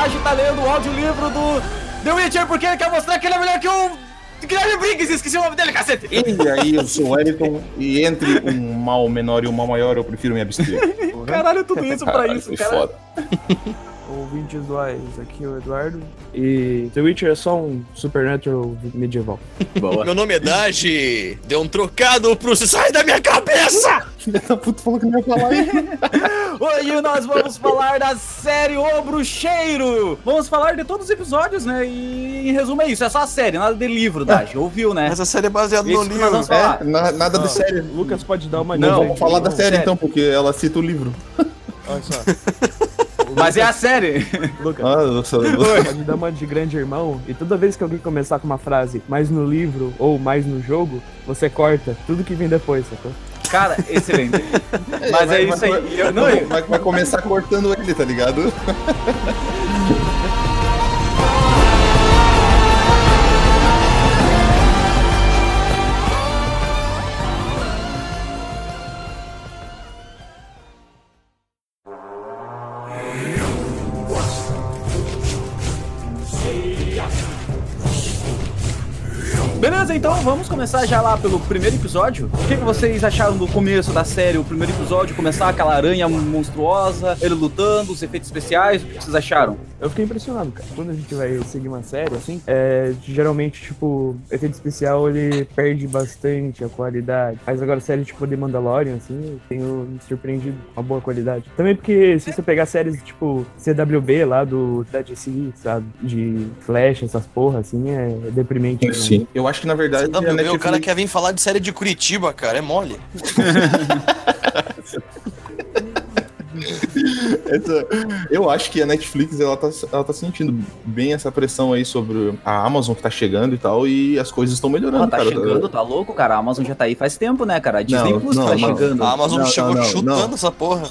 e Daji tá lendo o audiolivro do The Witcher porque ele quer mostrar que ele é melhor que o Guilherme Briggs, esqueci o nome dele, cacete! E aí, eu sou o Wellington e entre um mal menor e um mal maior, eu prefiro me abster. Caralho, tudo isso pra Caralho, isso, foi cara. foda. Ouvintes dois, aqui é o Eduardo. E The Witcher é só um supernatural medieval. Boa. Meu nome é Dashi. Deu um trocado pro sai da minha cabeça! Filha da puta falou que não ia falar aí. Hoje nós vamos falar da série O Bruxeiro. Vamos falar de todos os episódios, né? E em resumo é isso, é só a série, nada de livro, Daji. Ouviu, né? Essa série é baseada no livro. vamos falar. É, na- nada de série. Lucas pode dar uma Não, vamos falar da série sério. então, porque ela cita o livro. Olha só. Mas é a série. Lucas, Ah, nossa, pode dar uma de grande irmão e toda vez que alguém começar com uma frase mais no livro ou mais no jogo, você corta tudo que vem depois, sacou? Cara, excelente. Mas é vai- isso vai- aí. Eu- não, eu- vai, vai começar cortando ele, tá ligado? Beleza, então vamos começar já lá pelo primeiro episódio. O que, que vocês acharam do começo da série? O primeiro episódio, começar aquela aranha monstruosa, ele lutando, os efeitos especiais, o que vocês acharam? Eu fiquei impressionado, cara. Quando a gente vai seguir uma série, assim, é, geralmente, tipo, efeito especial, ele perde bastante a qualidade. Mas agora, série tipo The Mandalorian, assim, eu tenho me surpreendido com uma boa qualidade. Também porque, se você pegar séries, tipo, CWB lá do, da DC, sabe, de Flash, essas porra, assim, é, deprimente. né? Sim. Eu acho que na verdade. a CW, o Netflix- cara quer vir falar de série de Curitiba, cara. É mole. Essa- eu acho que a Netflix ela tá, ela tá sentindo bem essa pressão aí sobre a Amazon que tá chegando e tal, e as coisas estão melhorando, Ah, tá cara. chegando, tá louco, cara? A Amazon já tá aí faz tempo, né, cara? A Disney Não, Plus não, tá não. chegando. A Amazon Não, chegou chutando não. essa porra.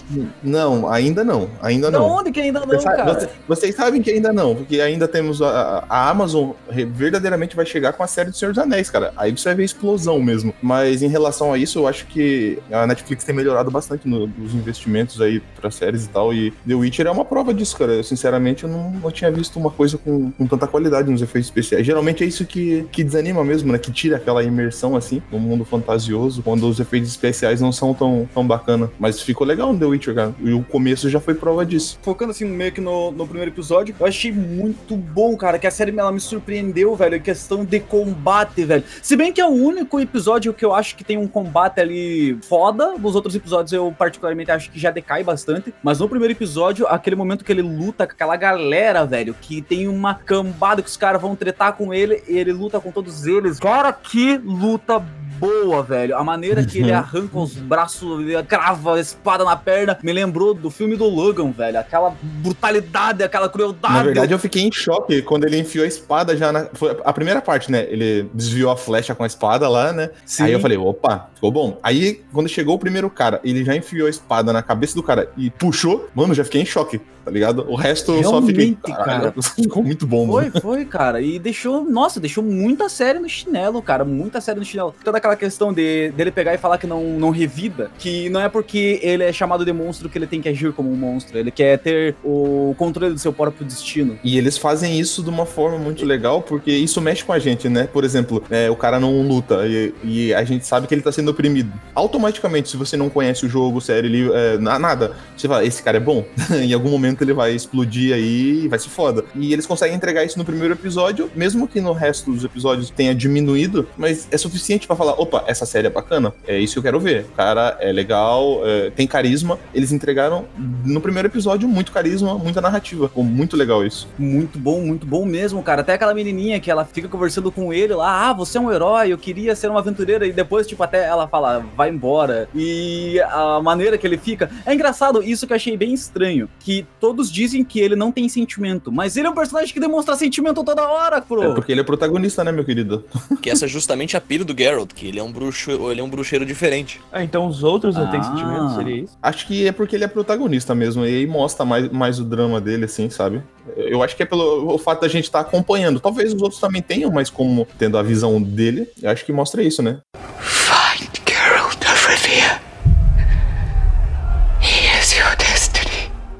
Não, ainda não, ainda Da não. onde que ainda não, Você cara? você- vocês sabem que ainda não, porque ainda temos a, a Amazon verdadeiramente vai chegar com a série do Senhor dos Anéis, cara. Aí você vai ver explosão mesmo. Mas em relação a isso, eu acho que a Netflix tem melhorado bastante no- nos investimentos aí pra séries e tal. E The Witcher é uma prova disso, cara. Eu, sinceramente, eu não, não tinha visto uma coisa com, com tanta qualidade nos efeitos especiais. Geralmente é isso que, que desanima mesmo, né? Que tira aquela imersão assim no mundo fantasioso, quando os efeitos especiais não são tão, tão bacana. Mas ficou legal no The Witcher, cara. E o começo já foi prova disso. focando assim meio que no, no primeiro episódio, eu achei muito bom, cara, que a série ela me surpreendeu, velho, em questão de combate, velho. Se bem que é o único episódio que eu acho que tem um combate ali foda, nos outros episódios eu particularmente acho que já decai bastante, mas no primeiro episódio, aquele momento que ele luta com aquela galera, velho, que tem uma cambada que os caras vão tretar com ele e ele luta com todos eles. Cara, que luta boa, velho. A maneira que ele Uhum. arranca os braços, ele crava a espada na perna, me lembrou do filme do Logan, velho. Aquela brutalidade, aquela crueldade. Na verdade, eu fiquei em choque quando ele enfiou a espada já na. Foi a primeira parte, né? Ele desviou a flecha com a espada lá, né? Sim. Aí eu falei, opa, ficou bom. Aí, quando chegou o primeiro cara, ele já enfiou a espada na cabeça do cara e puxou, mano, já fiquei em choque, tá ligado? O resto eu só fiquei. Cara. Ficou muito bom, mano. Foi, foi, cara. E deixou, nossa, deixou muita série no chinelo, cara. Muita série no chinelo. Toda aquela questão de, dele pegar e falar que não, não revida, que não é porque ele é chamado de monstro que ele tem que agir como um monstro. Ele quer ter o controle do seu próprio destino. E eles fazem isso de uma forma muito legal, porque isso mexe com a gente, né? Por exemplo, é, o cara não luta e, e a gente sabe que ele tá sendo oprimido. Automaticamente, se você não conhece o jogo, série, li- é, na- nada, você fala, esse cara é bom. em algum momento ele vai explodir aí e vai se foda. E eles conseguem entregar isso no primeiro episódio, mesmo que no resto dos episódios tenha diminuído, mas é suficiente pra falar, opa, essa série é bacana, é isso que eu quero ver. O cara é legal, é, tem carisma. Eles entregaram no primeiro episódio muito carisma, muita narrativa. Ficou muito legal isso. Muito bom, muito bom mesmo, cara. Até aquela menininha que ela fica conversando com ele lá, ah, você é um herói, eu queria ser uma aventureira. E depois, tipo, até ela fala, vai embora. E a maneira que ele fica. É engraçado, isso que eu achei bem estranho. Que todos dizem que ele não tem sentimento. Mas ele é um personagem que demonstra sentimento toda hora, pro. É porque ele é protagonista, né, meu querido? Que essa é justamente a pilha do Geralt, que ele é um bruxo, ele é um bruxeiro diferente. Ah, então os outros não têm Ah. sentimento, seria isso? Acho que é porque ele é protagonista mesmo, e aí mostra mais, mais o drama dele, assim, sabe? Eu acho que é pelo o fato da gente estar acompanhando. Talvez os outros também tenham, mas como tendo a visão dele, eu acho que mostra isso, né?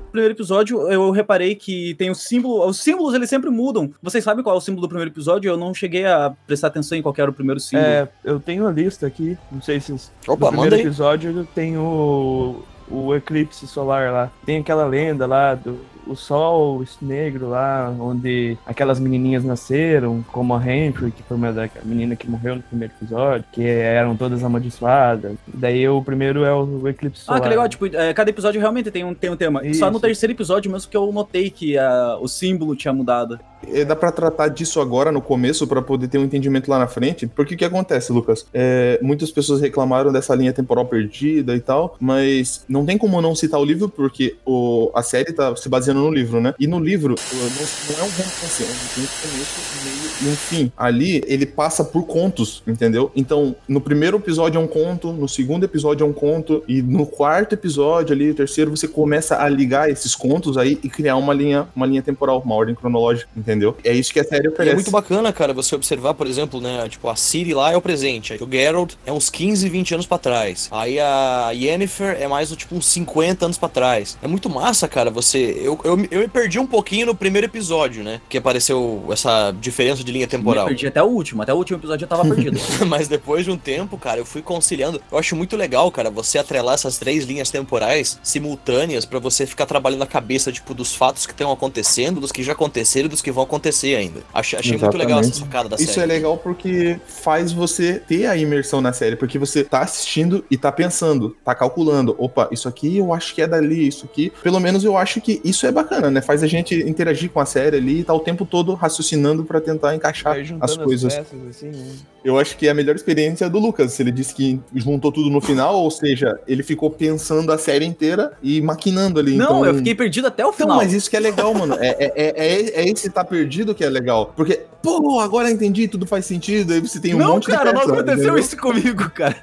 Primeiro episódio, eu reparei que tem o símbolo. Os símbolos eles sempre mudam. Vocês sabem qual é o símbolo do primeiro episódio? Eu não cheguei a prestar atenção em qual que era o primeiro símbolo. É, eu tenho a lista aqui, não sei se... Opa, no primeiro aí. episódio tem o, o eclipse solar lá. Tem aquela lenda lá do o sol esse negro lá, onde aquelas menininhas nasceram, como a Humphrey, que foi uma da a menina que morreu no primeiro episódio, que eram todas amaldiçoadas. Daí o primeiro é o, eclipse solar. Ah, que legal, tipo, é, cada episódio realmente tem um, tem um tema. Só no Isso. terceiro episódio mesmo que eu notei que ah, o símbolo tinha mudado. É, dá pra tratar disso agora no começo pra poder ter um entendimento lá na frente. Porque o que acontece, Lucas? É, muitas pessoas reclamaram dessa linha temporal perdida e tal, mas não tem como não citar o livro porque o, a série tá se baseando no livro, né? E no livro não, não é um romance, é um começo, meio e um fim. Ali ele passa por contos, entendeu? Então, no primeiro episódio é um conto, no segundo episódio é um conto e no quarto episódio ali, o terceiro você começa a ligar esses contos aí e criar uma linha, uma linha temporal, uma ordem cronológica, entendeu? É isso que a série E oferece. é muito bacana, cara, você observar, por exemplo, né? Tipo, a Ciri lá é o presente. Aí o Geralt é uns 15, 20 anos pra trás. Aí a Yennefer é mais, tipo, uns 50 anos pra trás. É muito massa, cara, você... Eu, eu, eu me perdi um pouquinho no primeiro episódio, né? Que apareceu essa diferença de linha Me temporal. perdi até o último, até o último episódio eu tava perdido. Mas depois de um tempo, cara, eu fui conciliando. Eu acho muito legal, cara, você atrelar essas três linhas temporais simultâneas pra você ficar trabalhando a cabeça, tipo, dos fatos que estão acontecendo, dos que já aconteceram e dos que vão acontecer ainda. Achei, achei muito legal essa sacada da Isso é série. legal porque faz você ter a imersão na série, porque você tá assistindo e tá pensando, tá calculando, opa, isso aqui eu acho que é dali, isso aqui. Pelo menos eu acho que isso é bacana, né? Faz a gente interagir com a série ali e tá o tempo todo raciocinando pra tentar encaixar juntando as coisas. peças, assim, né? Eu acho que é a melhor experiência do Lucas. Ele disse que juntou tudo no final, ou seja, ele ficou pensando a série inteira e maquinando ali. Não, então... eu fiquei perdido até o Então, final. mas isso que é legal, mano. É, é, é, é- é esse tá perdido que é legal. Porque, pô, agora entendi, tudo faz sentido. Aí você tem um não, monte cara, de não peça, aconteceu entendeu? isso comigo, cara.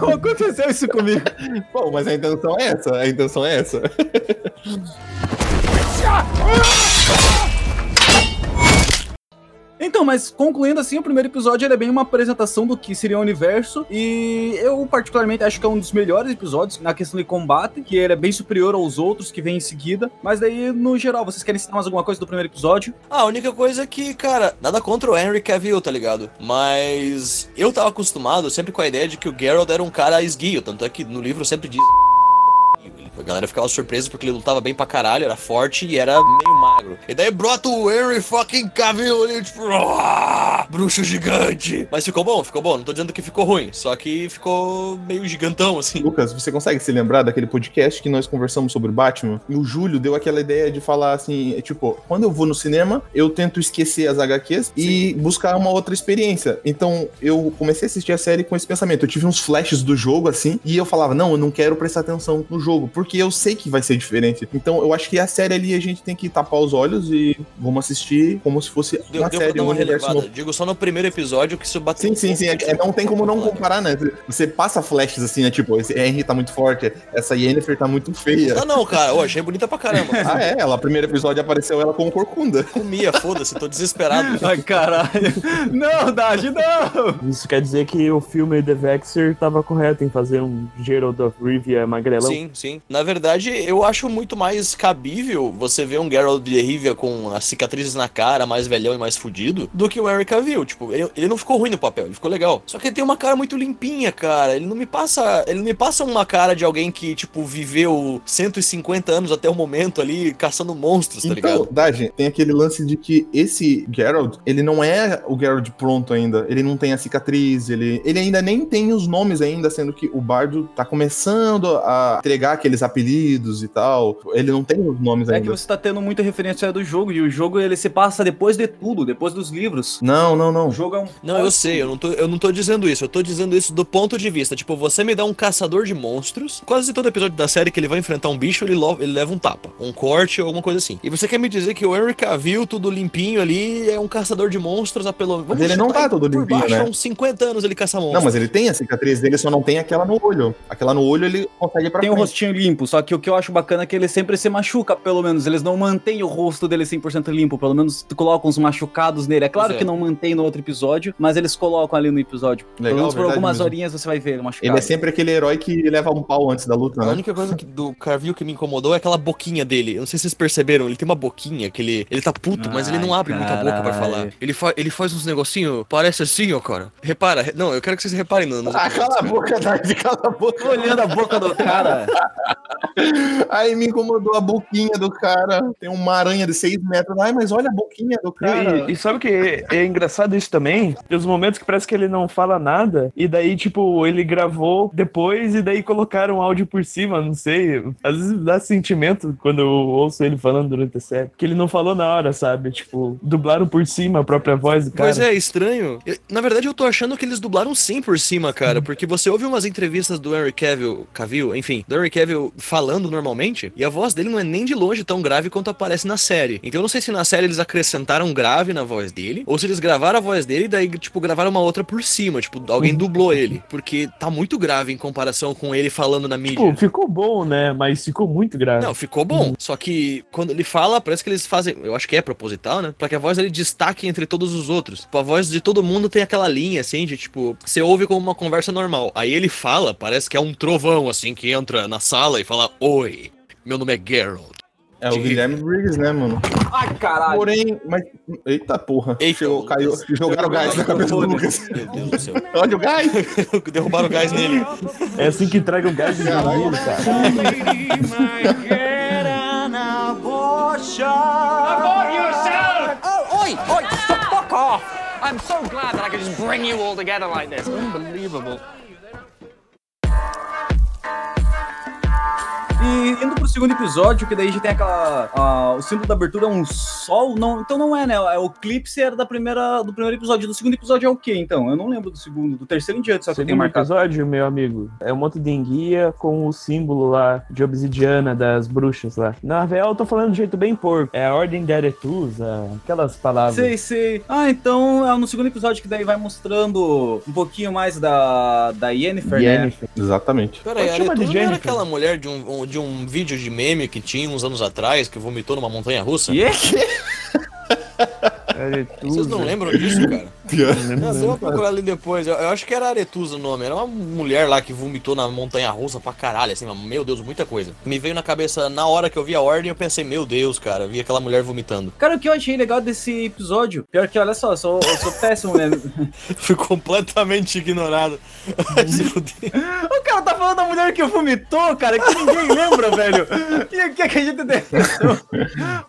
Não aconteceu isso comigo. Pô, mas a intenção é essa. A intenção é essa. Então, mas concluindo assim, o primeiro episódio ele é bem uma apresentação do que seria o universo. E eu, particularmente, acho que é um dos melhores episódios na questão de combate, que ele é bem superior aos outros que vêm em seguida. Mas daí, no geral, vocês querem citar mais alguma coisa do primeiro episódio? Ah, a única coisa é que, cara, nada contra o Henry Cavill, tá ligado? Mas eu tava acostumado sempre com a ideia de que o Geralt era um cara esguio, tanto é que no livro sempre diz. A galera ficava surpresa porque ele lutava bem pra caralho, era forte e era meio magro. E daí brota o Henry fucking Cavill ali, tipo, "Ah, bruxo gigante. Mas ficou bom, ficou bom. Não tô dizendo que ficou ruim, só que ficou meio gigantão, assim. Lucas, você consegue se lembrar daquele podcast que nós conversamos sobre Batman? E o Júlio deu aquela ideia de falar assim: é tipo, quando eu vou no cinema, eu tento esquecer as HQs e buscar uma outra experiência. Então eu comecei a assistir a série com esse pensamento. Eu tive uns flashes do jogo assim, e eu falava: não, eu não quero prestar atenção no jogo, porque eu sei que vai ser diferente. Então eu acho que a série ali a gente tem que tapar os olhos e vamos assistir como se fosse Deu, uma deu série, dar um uma universo novo. Digo só no primeiro episódio que isso bateu. Sim, sim, sim. É, é- não tem como não comparar, né? Você passa flashes assim, né? Tipo, esse Henry tá muito forte, essa Yennefer tá muito feia. Não, não, cara, eu achei bonita pra caramba. Ah, é? Ela, primeiro episódio apareceu ela com corcunda. Comia, foda-se, tô desesperado. Ai, caralho. Não, Daji, não! Isso quer dizer que o filme The Vexer tava correto em fazer um Gerald of Rivia magrelão? Sim, sim. Na verdade, eu acho muito mais cabível você ver um Geralt de Rivia com as cicatrizes na cara, mais velhão e mais fudido, do que o Henry Cavill. Tipo, ele, ele não ficou ruim no papel, ele ficou legal. Só que ele tem uma cara muito limpinha, cara. Ele não me passa. Ele não me passa uma cara de alguém que, tipo, viveu 150 anos até o momento ali caçando monstros, tá Então, ligado? Daji, tem aquele lance de que esse Geralt, ele não é o Geralt pronto ainda. Ele não tem a cicatriz, ele, ele ainda nem tem os nomes ainda, sendo que o Bardo tá começando a entregar aqueles apelidos e tal. Ele não tem os nomes É que ainda. você tá tendo muita referência do jogo, e o jogo ele se passa depois de tudo, depois dos livros. Não, não, não. O jogo é um. Não, eu sei, eu não, tô, eu não tô dizendo isso, eu tô dizendo isso do ponto de vista. Tipo, você me dá um caçador de monstros, quase todo episódio da série que ele vai enfrentar um bicho, ele, ele leva um tapa, um corte ou alguma coisa assim. E você quer me dizer que o Henry Cavill, tudo limpinho ali, é um caçador de monstros há pelo Mas ele não tá todo por limpinho, baixo, né? Há uns 50 anos ele caça monstros. Não, mas ele tem a cicatriz dele, só não tem aquela no olho. Aquela no olho ele consegue ir pra Tem o frente. rostinho limpo, só que o que eu acho bacana é que ele sempre se machuca, pelo menos. Eles não mantêm o rosto dele 100% limpo, pelo menos tu coloca uns machucados nele. É claro Pois é. que não mantém no outro episódio, mas eles colocam ali no episódio. Pelo Legal, menos por algumas mesmo. horinhas você vai ver ele machucado. Ele é sempre aquele herói que leva um pau antes da luta, A né? única coisa que- do Carville que me incomodou é aquela boquinha dele. Eu não sei se vocês perceberam, ele tem uma boquinha que ele, ele tá puto, mas ele não Ai, abre muita boca pra falar. Ele, fa ele faz uns negocinho, parece assim, ó, cara. Repara, re- não, eu quero que vocês reparem no. nos Ah, cala a boca, Darth, cala a boca. Olhando a boca do cara. Aí me incomodou a boquinha do cara. Tem uma aranha de 6 metros. Ai, mas olha a boquinha do cara. E, e sabe o que é, é engraçado isso também? Tem os momentos que parece que ele não fala nada, e daí, tipo, ele gravou depois e daí colocaram áudio por cima, não sei. Às vezes dá sentimento quando eu ouço ele falando durante a série. Que ele não falou na hora, sabe? Tipo, dublaram por cima a própria voz do cara. Pois é, estranho. Eu- na verdade, eu tô achando que eles dublaram sim por cima, cara. Porque você ouve umas entrevistas do Henry Cavill, Cavill, enfim, do Henry Cavill falando normalmente, e a voz dele não é nem de longe tão grave quanto aparece na série. Então eu não sei se na série eles acrescentaram grave na voz dele, ou se eles gravaram a voz dele e daí, tipo, gravaram uma outra por cima. Tipo, alguém dublou ele. Porque tá muito grave em comparação com ele falando na mídia. Tipo, ficou bom, né? Mas ficou muito grave. Não, ficou bom. Só que quando ele fala, parece que eles fazem. Eu acho que é proposital, né? Pra que a voz dele destaque entre todos os outros. Tipo, a voz de todo mundo tem aquela linha, assim, de tipo, você ouve como uma conversa normal. Aí ele fala, parece que é um trovão, assim, que entra na sala e fala: Oi, meu nome é Geralt. É o Guilherme Briggs, né, mano? Ai, caralho. Porém, mas. Eita porra. Eita, Chegou, Lucas. caiu. Jogaram gás na cabeça do Lucas. Meu Deus do céu. Olha o gás. Derrubaram o gás nele. É assim que traga o gás de menino, cara. Oh, oi, oi, fuck off! I'm so glad that I could just bring you all together like this. Unbelievable. E indo pro segundo episódio, que daí já tem aquela. ah, o símbolo da abertura é um sol. Não, então não é, né? É o eclipse era da primeira, do primeiro episódio. Do segundo episódio é o quê, então? Eu não lembro do segundo. Do terceiro em diante, só que Segundo marcado. episódio, meu amigo, é um monte de enguia com o símbolo lá de obsidiana das bruxas lá. Na real, eu tô falando de jeito bem porco. É a Ordem de Aretusa, aquelas palavras. Sei, sei. Ah, então é no segundo episódio que daí vai mostrando um pouquinho mais da, da Yennefer, né? Yennefer. Exatamente. Pera aí, Pode chamar de Aretusa não era aquela mulher de um, um- de um vídeo de meme que tinha uns anos atrás, que vomitou numa montanha russa? E é. Vocês não lembram disso, cara? Não, você lembro. vai procurar ali depois. Eu, eu acho que era Aretusa o nome. Era uma mulher lá que vomitou na montanha russa pra caralho, assim, meu Deus, muita coisa. Me veio na cabeça na hora que eu vi a ordem, eu pensei, meu Deus, cara, vi aquela mulher vomitando. Cara, o que eu achei legal desse episódio, pior que, olha só, eu sou, eu sou péssimo, né? Fui completamente ignorado. O cara tá falando da mulher que vomitou, cara, que ninguém lembra, velho. Que, que, que a gente tem.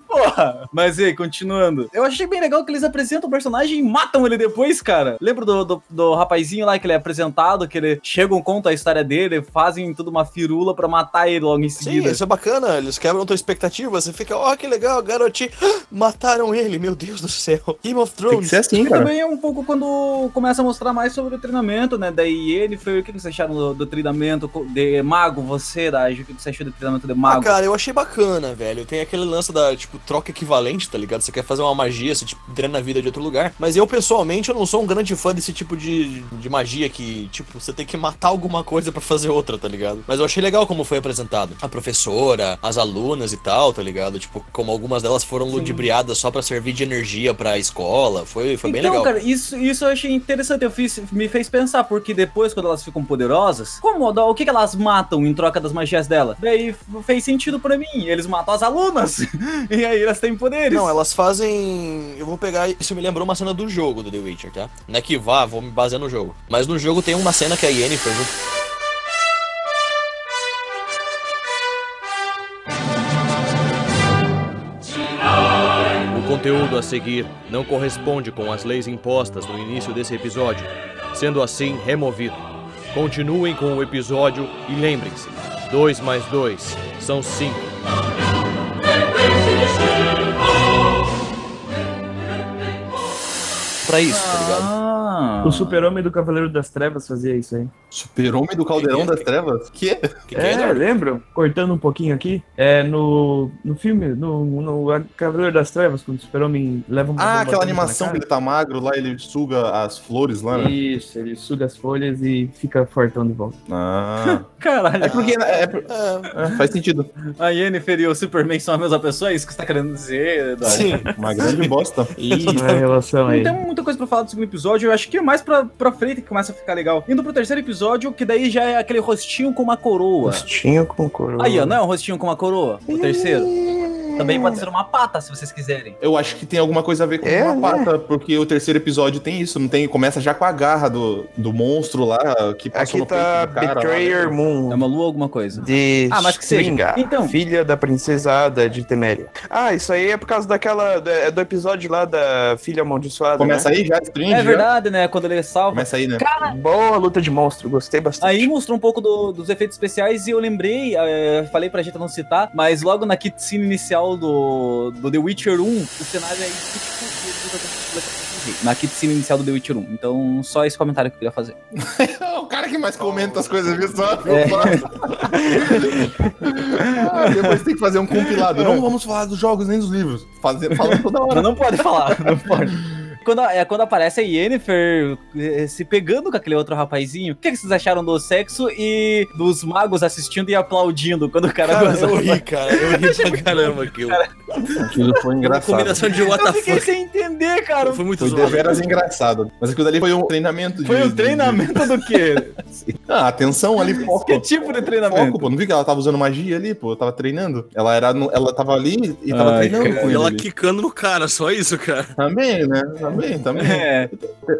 Porra. Mas e aí, continuando. Eu achei bem legal que eles apresentam o personagem e matam ele depois, cara. Lembra do, do, do rapazinho lá que ele é apresentado, que ele chegam, contam a história dele, fazem tudo uma firula pra matar ele logo em Sim, seguida. isso é bacana, eles quebram tua expectativa, você fica, ó, que legal, garotinho. Mataram ele, meu Deus do céu. Game of Tem que Thrones. ser assim, E cara. também é um pouco quando começa a mostrar mais sobre o treinamento, né? Daí ele foi. O que vocês acharam do, do treinamento de mago? Você, Daj, o que você achou do treinamento de Ah, mago? cara, eu achei bacana, velho. Tem aquele lance da, tipo, troca equivalente, tá ligado? Você quer fazer uma magia, você, tipo, treina a vida de outro lugar. Mas eu, pessoalmente, eu não sou um grande fã desse tipo de, de magia que, tipo, você tem que matar alguma coisa pra fazer outra, tá ligado? Mas eu achei legal como foi apresentado. A professora, as alunas e tal, tá ligado? Tipo, como algumas delas foram ludibriadas só pra servir de energia pra escola. Foi, foi bem então, legal. cara, isso, isso eu achei interessante. Eu fiz, me fez pensar, porque depois, quando elas ficam poderosas, como, o que, que elas matam em troca das magias dela? Daí fez sentido pra mim. Eles matam as alunas. e aí elas têm poderes. Não, elas fazem. Eu vou pegar. Isso me lembrou uma cena do jogo do The Witcher, tá? Não é que vá, vou me basear no jogo. Mas no jogo tem uma cena que a Yennefer junto. O conteúdo a seguir não corresponde com as leis impostas no início desse episódio, sendo assim removido. Continuem com o episódio e lembrem-se: 2 mais 2 são 5. Pra isso, tá ligado? Ah, Ah. O super-homem do Cavaleiro das Trevas fazia isso aí. Super-Homem do Caldeirão das Trevas? Que? Que que é, É, lembram? Cortando um pouquinho aqui. É, no, no filme, no, no Cavaleiro das Trevas, quando o super-homem leva uma Ah, aquela animação que ele tá magro lá, ele suga as flores lá, né? Isso, ele suga as folhas e fica fortão de volta. Ah. Caralho. É porque. É, é- É, é, faz sentido. A Yennefer e o Superman são a mesma pessoa? É isso que você tá querendo dizer, Eduardo? sim. Uma grande bosta. Não é relação aí. Não tem muita coisa pra falar do segundo episódio, eu acho que é mais pra, pra frente que começa a ficar legal. Indo pro terceiro episódio, que daí já é aquele rostinho com uma coroa. Rostinho com coroa. Aí, ó, não é um rostinho com uma coroa? O terceiro? Também pode ser uma pata, se vocês quiserem. Eu acho que tem alguma coisa a ver com É, uma né? pata, porque o terceiro episódio tem isso, não tem? Começa já com a garra do, do monstro lá que passou Aqui tá no peito do cara, lá, Betrayer né? Moon. É uma lua alguma coisa. De Ah, mas que seja. Stringa, Então. filha da princesa Ada de Teméria. Ah, isso aí é por causa daquela. do, é do episódio lá da filha amaldiçoada. Começa né? aí já, Strange. É verdade, né? Quando ele salva. Começa aí, né? Boa luta de monstro, gostei bastante. Aí mostrou um pouco do- dos efeitos especiais e eu lembrei, eh, falei pra gente não citar, mas logo na cutscene inicial do, do The Witcher 1, o cenário é idêntico na cutscene inicial do The Witcher 1. Então, só esse comentário que eu queria fazer. o cara que mais comenta as coisas, viu só? É. Ah, depois tem que fazer um compilado. Não vamos falar dos jogos nem dos livros. Fazer, falando toda hora. Não pode falar, não pode. Quando, é quando aparece a Yennefer eh, se pegando com aquele outro rapazinho. O que, que vocês acharam do sexo e dos magos assistindo e aplaudindo quando o cara, Cara, goza? eu ri, cara. Eu ri pra caramba aquilo. Aquilo foi Uma engraçado. combinação de what Eu fiquei sem entender, cara. Foi muito Foi zoado. deveras engraçado. Mas aquilo dali foi um treinamento de. Foi o de- treinamento do quê? Ah, atenção ali, foco. Que tipo de Foco, treinamento? pô. Não vi que ela tava usando magia ali, pô. Tava treinando. Ela era. no- Ela tava ali e tava Ai, treinando cara. com E ele. ela ali. quicando no cara, só isso, cara. Também, né? Também, também. É,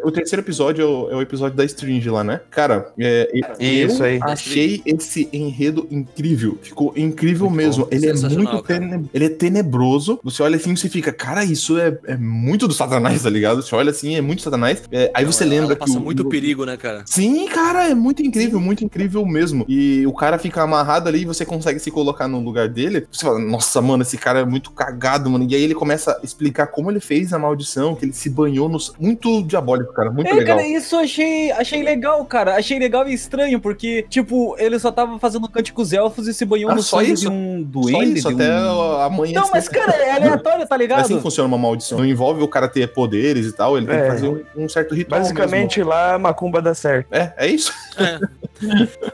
O terceiro episódio é o, é o episódio da Stringe lá, né? Cara, é, Isso eu aí. achei esse enredo incrível. Ficou incrível mesmo. Ele é muito cara. tene- ele é tenebroso. Você olha assim e você fica, cara, isso é, é muito do Satanás, tá ligado? Você olha assim, é muito Satanás. É, aí você Ela- lembra ela que. passa o- muito o- perigo, né, cara? Sim, cara, é muito incrível, muito incrível mesmo. E o cara fica amarrado ali e você consegue se colocar no lugar dele. Você fala, nossa, mano, esse cara é muito cagado, mano. E aí ele começa a explicar como ele fez a maldição, que ele se banhou no. Muito diabólico, cara. Muito É, legal. cara, isso eu achei, achei legal, cara. Achei legal e estranho, porque, tipo, ele só tava fazendo cânticos elfos e se banhou Ah, no só sangue isso? de um Só duende. isso, de até um... amanhã. Não, mas, cara, é aleatório, tá É ligado? assim que funciona uma maldição. Não envolve o cara ter poderes e tal, ele tem que É. fazer um, um certo ritual. Basicamente lá a macumba dá certo. mesmo. É, é isso.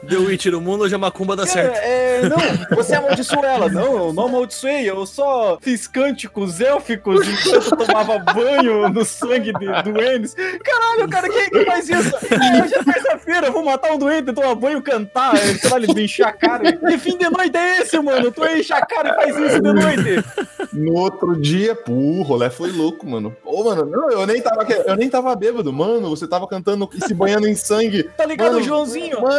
The Witcher, o mundo hoje a macumba dá Cara, certo. é, não, você amaldiçoou ela. Não, eu não amaldiçoei, eu só fiz cânticos élficos enquanto eu tomava banho no sangue de duendes. Caralho, cara, quem que faz isso? Ah, hoje é terça-feira, vou matar um duende, tomar banho, cantar, sei lá, ele encher a cara. Que fim de noite é esse, mano? Tu enche a cara e faz isso de noite. No outro dia, pô, o rolê foi louco, mano. Pô, mano, não, eu nem tava, eu nem tava bêbado, mano. Você tava cantando e se banhando em sangue. Tá ligado, Mano, Joãozinho? Mano,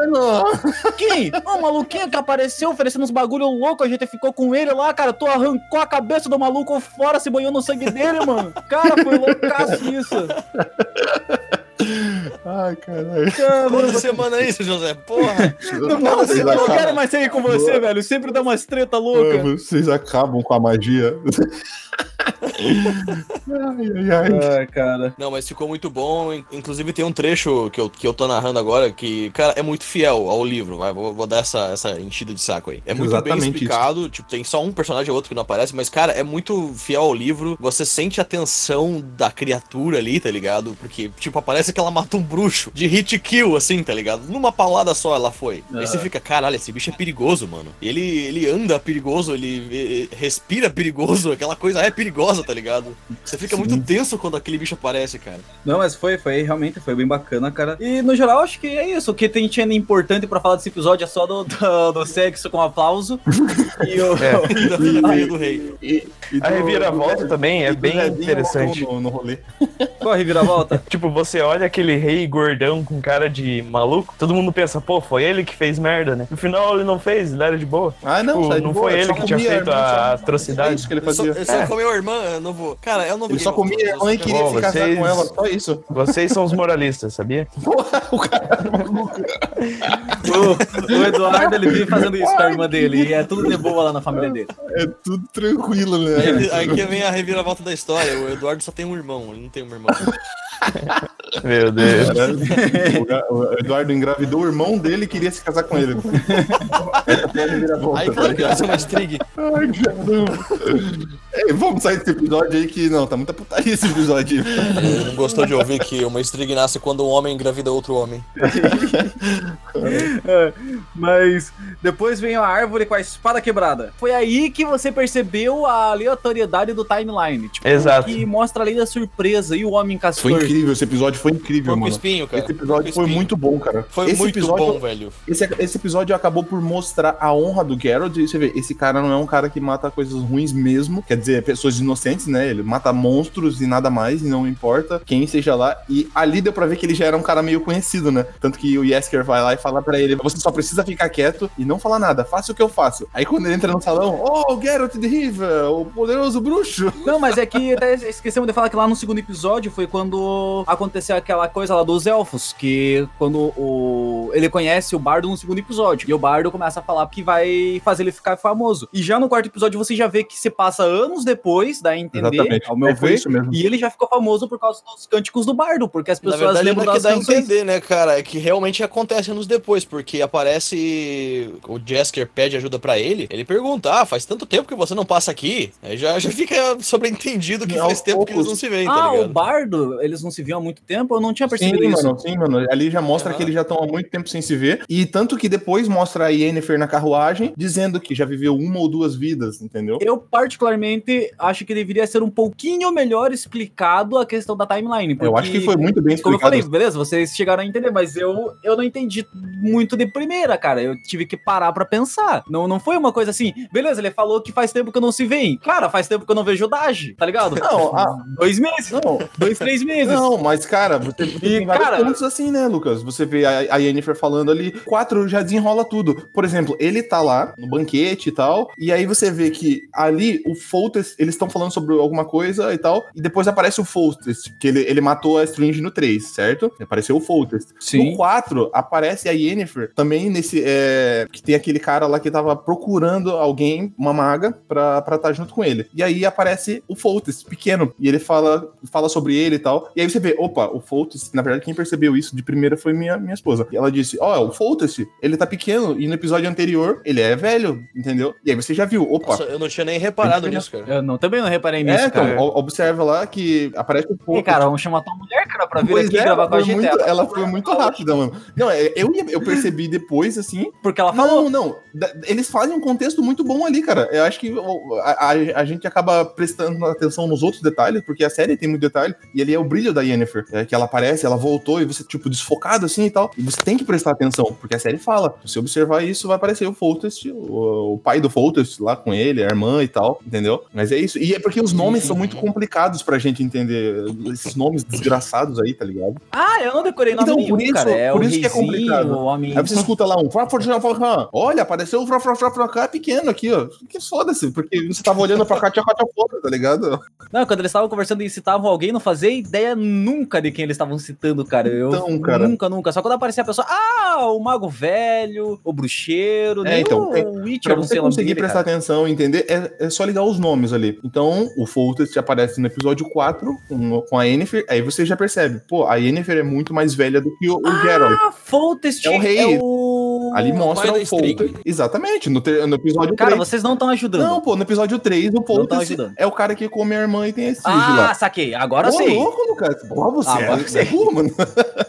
Quem? O maluquinho que apareceu oferecendo uns bagulho louco, a gente ficou com ele lá, cara. Tu arrancou a cabeça do maluco fora, se banhou no sangue dele, mano. Cara, foi loucaço isso. ai, caralho. Toda semana é isso, José. Porra. Não, Não, vocês não quero mais sair com você, velho. Sempre dá umas treta louca. Mano, Vocês acabam com a magia. Ai, ai, ai. Ai, cara. Não, mas ficou muito bom. In- Inclusive tem um trecho que eu, que eu tô narrando agora que, cara, é muito fiel ao livro. Vai, vou, vou dar essa, essa enchida de saco aí. É muito Exatamente bem explicado. Tipo, tem só um personagem ou outro que não aparece, mas, cara, é muito fiel ao livro. Você sente a tensão da criatura ali, tá ligado? Porque, tipo, parece que ela mata um bruxo de hit kill, assim, tá ligado? Numa paulada só ela foi. Aí você fica, caralho, esse bicho é perigoso, mano. Ele, ele anda perigoso, ele, ele respira perigoso, aquela coisa é perigosa, tá ligado? Você fica muito tenso quando aquele bicho aparece, cara. Não, mas foi, foi, realmente, foi bem bacana, cara. E no geral, acho que é isso. O que tem tinha de importante pra falar desse episódio é só do, do, do sexo com aplauso. E o. É. E da filha do rei. E, e A do- reviravolta do- também é bem interessante. No, no rolê. Qual a reviravolta? Tipo, você olha aquele rei gordão com cara de maluco, todo mundo pensa, pô, foi ele que fez merda, né? No final ele não fez, ele era de boa. Ah, não, Tipo, não boa, foi ele só que tinha feito a só- atrocidade. É que ele Ele só, fazia. ele só comeu a irmã, eu não vou. Cara, eu não vou Ele só comia a mãe e queria se casar vocês- com ela, só isso. Vocês são os moralistas, sabia? o cara é maluco. o, o Eduardo, ele vive fazendo isso com a irmã dele. E é tudo de boa lá na família dele. É tudo tranquilo, né? Aí, aí que vem a reviravolta da história. O Eduardo só tem um irmão, ele não tem uma irmã. Meu Deus. O- Eduardo engravidou o irmão dele e queria se casar com ele. Aí tá vai ser uma string. Ai. Ei, vamos sair desse episódio aí que não, tá muita putaria esse episódio. não gostou de ouvir que uma string nasce quando um homem engravida outro homem. É, mas depois vem a árvore com a espada quebrada. Foi aí que você percebeu a aleatoriedade do timeline. Tipo, Exato. Que mostra a lei da surpresa e o homem castor. Foi incrível, esse episódio foi incrível, Foi com mano. espinho, cara. Esse episódio foi espinho. muito bom, cara. Foi esse muito episódio, bom, velho. Esse, esse episódio acabou por mostrar a honra do Geralt. E você vê, esse cara não é um cara que mata coisas ruins mesmo. Quer dizer, pessoas inocentes, né? Ele mata monstros e nada mais, e não importa quem seja lá. E ali deu pra ver que ele já era um cara meio conhecido, né? Tanto que o Yesker vai lá e fala pra ele: você só precisa ficar quieto e não falar nada, faça o que eu faço. Aí quando ele entra no salão, oh, Geralt de Riva, o poderoso bruxo. Não, mas é que até esquecemos de falar que lá no segundo episódio foi quando aconteceu aquela coisa lá dos elfos, que quando o ele conhece o Bardo no segundo episódio, e o Bardo começa a falar que vai fazer ele ficar famoso. E já no quarto episódio você já vê que se passa anos depois, dá a entender, Exatamente. ao meu É, ver, isso mesmo. e ele já ficou famoso por causa dos cânticos do Bardo, porque as Na pessoas verdade, lembram lembra que dá a entender, né, cara? É que realmente acontece anos depois, porque aparece. O Jasker pede ajuda pra ele. Ele pergunta: Ah, faz tanto tempo que você não passa aqui. Aí já, já fica sobreentendido que Aos faz tempo que eles poucos. não se veem, tá Ah, o ligado? Bardo, eles não se viam há muito tempo? Eu não tinha Sim, percebido isso. mano, sim, mano. Ali já mostra que eles já estão há muito tempo sem se ver. E tanto que depois mostra a Yennefer na carruagem, dizendo que já viveu uma ou duas vidas, entendeu? Eu, particularmente, acho que deveria ser um pouquinho melhor explicado a questão da timeline. Eu acho que foi muito bem Como eu explicado. falei, beleza, vocês chegaram a entender, mas eu, eu não entendi muito de primeira, cara. Eu tive que parar pra pensar. Não, não foi uma coisa assim, beleza, ele falou que faz tempo que eu não se veem. Claro, faz tempo que eu não vejo o Dage, tá ligado? Não, ah, Dois meses, não, dois, três meses. Não, mas cara, você, tem vários cara- pontos assim, né, Lucas? Você vê a, a Yennefer falando ali, quatro já desenrola tudo. Por exemplo, ele tá lá no banquete e tal, e aí você vê que ali o Foltest, eles estão falando sobre alguma coisa e tal, e depois aparece o Foltest, que ele, ele matou a Strange no 3, certo? Apareceu o Foltest. No 4, aparece a Yennefer também nesse. é, que tem aquele cara lá que tava procurando alguém, uma maga, pra estar junto com ele. E aí aparece o Foltest, pequeno. E ele fala, fala sobre ele e tal. E aí você vê, opa, o Foltest, na verdade, quem percebeu isso de primeira foi minha, minha esposa. E ela disse: Ó, o Foltest, ele tá pequeno. E no episódio anterior, ele é velho, entendeu? E aí você já viu, opa. Nossa, eu não tinha nem reparado nisso, cara. Eu não, também não reparei nisso, é, então, cara. observa lá que aparece o E, Foltest. cara, vamos chamar tua mulher, cara, pra vir Pois aqui é, gravar com a gente. muito, Ela- foi muito rápida, mano. Não, é, eu, eu percebi depois, assim, Porque ela falou. Não, não. Eles fazem um contexto muito bom ali, cara. Eu acho que a, a- a gente acaba prestando atenção nos outros detalhes, porque a série tem muito detalhe, e ali é o brilho da Yennefer. É que ela aparece, ela voltou, e você, tipo, desfocado assim e tal. E você tem que prestar atenção, porque a série fala. Se você observar isso, vai aparecer o Foltest, o, o pai do Foltest lá com ele, a irmã e tal, entendeu? Mas é isso. E é porque os nomes são muito complicados pra gente entender. Esses nomes desgraçados aí, tá ligado? Ah, eu não decorei nome Então, nenhum, por isso- cara. É por o isso que é complicado. o homem... Aí você escuta lá um Fra, fra, fra, fra, fra. Olha, apareceu o Fra, nunca de quem eles estavam citando, cara. Eu Então, cara. nunca, nunca. Só quando aparecia a pessoa, ah, o mago velho, o bruxeiro, É, então, o tem- Witcher, Pra não sei o nome conseguir prestar cara. atenção entender, é, é só ligar os nomes ali. Então, o Foltest aparece no episódio 4 com, com a Yennefer, aí você já percebe, pô, a Yennefer é muito mais velha do que o, o Geralt. Ah, Foltest É o rei. o... Ali mostra o Foltest. Exatamente, no, ter- no episódio Cara, 3. vocês não estão ajudando. Não, pô, no episódio 3, o Foltest ajudando. é o cara que come a irmã e tem esse ah, lá. saquei. Agora Ô, sei. louco, Lucas. Pô, você Ah, é, você é burro, mano.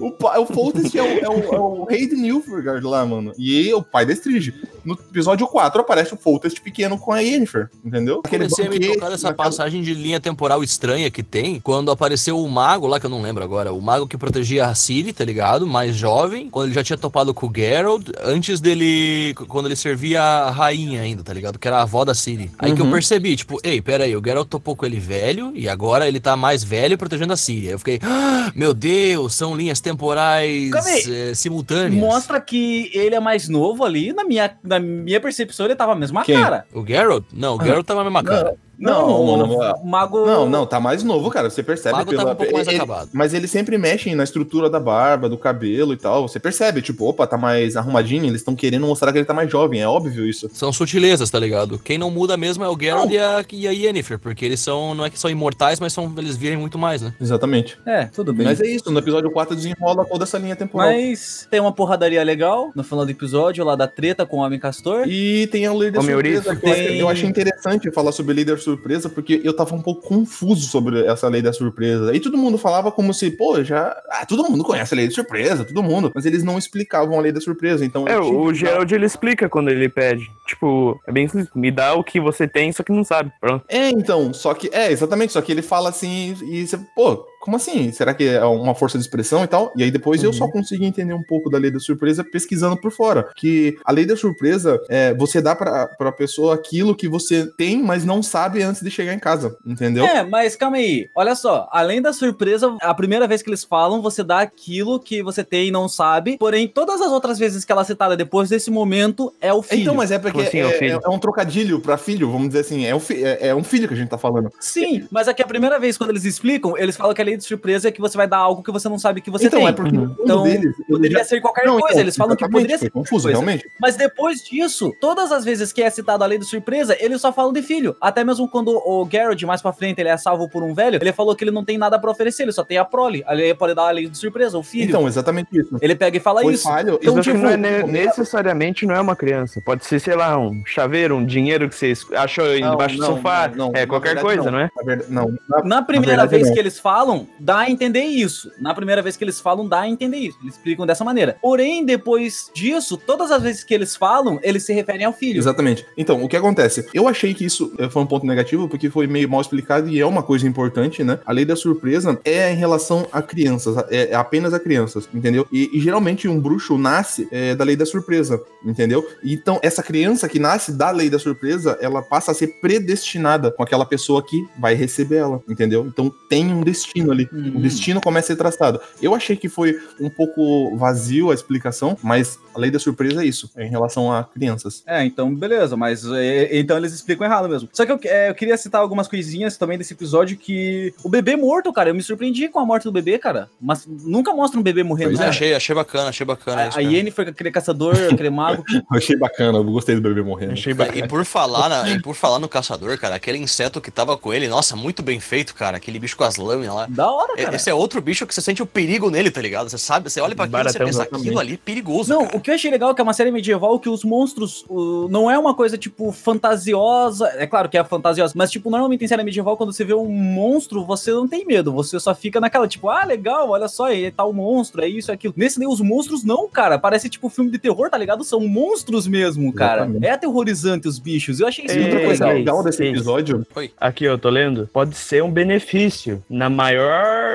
o, o Foltest é o, é, o, é o rei de Nilfgaard lá, mano. E o pai da Strige. No episódio 4 aparece o Foltest pequeno com a Yennefer, entendeu? Comecei a me tocar nessa na casa- passagem de linha temporal estranha que tem quando apareceu o mago lá, que eu não lembro agora, o mago que protegia a Ciri, tá ligado? Mais jovem, quando ele já tinha topado com o Geralt, antes dele, quando ele servia a rainha ainda, tá ligado? Que era a avó da Ciri. Aí que eu Uhum. percebi, tipo, ei, pera aí, o Geralt topou com ele velho e agora ele tá mais velho protegendo a Ciri. Aí eu fiquei, ah, meu Deus, são linhas temporais aí. eh, simultâneas. Mostra que ele é mais novo ali. Na minha, na minha percepção, ele tava a mesma Quem? cara. O Geralt? Não, o Geralt tava a mesma cara. Não, mano, o mago. Não, não, tá mais novo, cara. Você percebe. Mago tava um pouco mais ele- acabado. Mas eles sempre mexem na estrutura da barba, do cabelo e tal. Você percebe, tipo, opa, tá mais arrumadinho. Eles estão querendo mostrar que ele tá mais jovem. É óbvio isso. São sutilezas, tá ligado? Quem não muda mesmo é o Geralt e a, e a Yennefer, porque eles são, não é que são imortais, mas são, eles vivem muito mais, né? Exatamente. É, tudo bem. Mas é isso. No episódio 4 desenrola toda essa linha temporal. Mas tem uma porradaria legal no final do episódio lá da treta com o Homem Castor. E tem a líder surpresa. Tem- eu achei interessante falar sobre líder surpresa, porque eu tava um pouco confuso sobre essa lei da surpresa. E todo mundo falava como se, pô, já. Ah, todo mundo conhece a lei da surpresa, todo mundo. Mas eles não explicavam a lei da surpresa. Então. É, o que- Gerald ele explica quando ele pede. Tipo, é bem simples. Me dá o que você tem, só que não sabe. Pronto. É, então, só que. É, exatamente, só que ele fala assim e você, pô, como assim? Será que é uma força de expressão e tal? E aí depois eu só consegui entender um pouco da lei da surpresa pesquisando por fora. Que a lei da surpresa é você dá pra, pra pessoa aquilo que você tem, mas não sabe antes de chegar em casa, entendeu? É, mas calma aí. Olha só, além da surpresa, a primeira vez que eles falam, você dá aquilo que você tem e não sabe. Porém, todas as outras vezes que ela é citada depois desse momento é o filho. Então, mas é porque Como assim, é o é, é um trocadilho pra filho, vamos dizer assim. É um, fi- é, é um filho que a gente tá falando. Sim, mas aqui a primeira vez quando eles explicam, eles falam que a lei de surpresa é que você vai dar algo que você não sabe que você então, tem. é porque Uhum. Então, deles. ele Poderia já- ser qualquer Não, coisa, então, eles falam que poderia ser confuso, coisa. realmente. Mas depois disso, todas as vezes que é citado a lei de surpresa, eles só falam de filho. Até mesmo quando o Garrett, mais pra frente, ele é salvo por um velho, ele falou que ele não tem nada pra oferecer, ele só tem a prole. Ali ele pode dar a lei de surpresa, o filho. Então, exatamente isso. ele pega e fala Foi isso. falho. Então, que tipo, não é ne- necessariamente não é uma criança. Pode ser, sei lá, um chaveiro, um dinheiro que você achou aí Não, debaixo do não, sofá. não, não, é na qualquer verdade, coisa, não, é? Na verdade, não. Na- Na primeira verdade, vez não. que eles falam, dá a entender isso. Na primeira vez que eles falam, dá a entender isso. Eles explicam dessa maneira. Porém, depois disso, todas as vezes que eles falam, eles se referem ao filho. Exatamente. Então, o que acontece? Eu achei que isso eh, foi um ponto negativo, porque foi meio mal explicado e é uma coisa importante, né? A lei da surpresa é em relação a crianças, é é apenas a crianças, entendeu? E, e geralmente um bruxo nasce eh, da lei da surpresa, entendeu? Então, essa criança que nasce da lei da surpresa, ela passa a ser predestinada com aquela pessoa que vai receber ela, entendeu? Então, tem um destino ali. Hum. O destino começa a ser traçado. Eu achei que foi um pouco vazio a explicação, mas a lei da surpresa é isso, é em relação a crianças. É, então beleza, mas é, então eles explicam errado mesmo. Só que eu, é, eu queria citar algumas coisinhas também desse episódio que o bebê morto, cara, eu me surpreendi com a morte do bebê, cara. Mas nunca mostra um bebê morrendo, Pois né? é. Achei, achei bacana, achei bacana A, isso. a cara. Yennefer, aquele caçador, aquele mago. Achei bacana, eu gostei do bebê morrendo. Achei E bacana. por, falar na- e por falar no caçador, cara, aquele inseto que tava com ele, nossa, muito bem feito, cara. Aquele bicho com as lâminas lá. Da hora, E- cara. Esse é outro bicho que você sente o perigo nele, tá ligado? Você sabe, você olha pra aquilo e você pensa, exatamente. aquilo ali é perigoso. Não, cara. o que eu achei legal é que é uma série medieval que os monstros o- não é uma coisa, tipo, fantasiosa. É claro que é fantasiosa, mas, tipo, normalmente em série medieval, quando você vê um monstro, você não tem medo. Você só fica naquela, tipo, ah, legal, olha só, é tal monstro, é isso, é aquilo. Nesse daí, os monstros não, cara. Parece, tipo, filme de terror, tá ligado? São monstros mesmo, cara. Exatamente. É aterrorizante os bichos. Eu achei isso Ei, outra muito coisa legal. legal desse Sim. episódio Aqui, eu tô lendo. Pode ser um benefício. Na maior.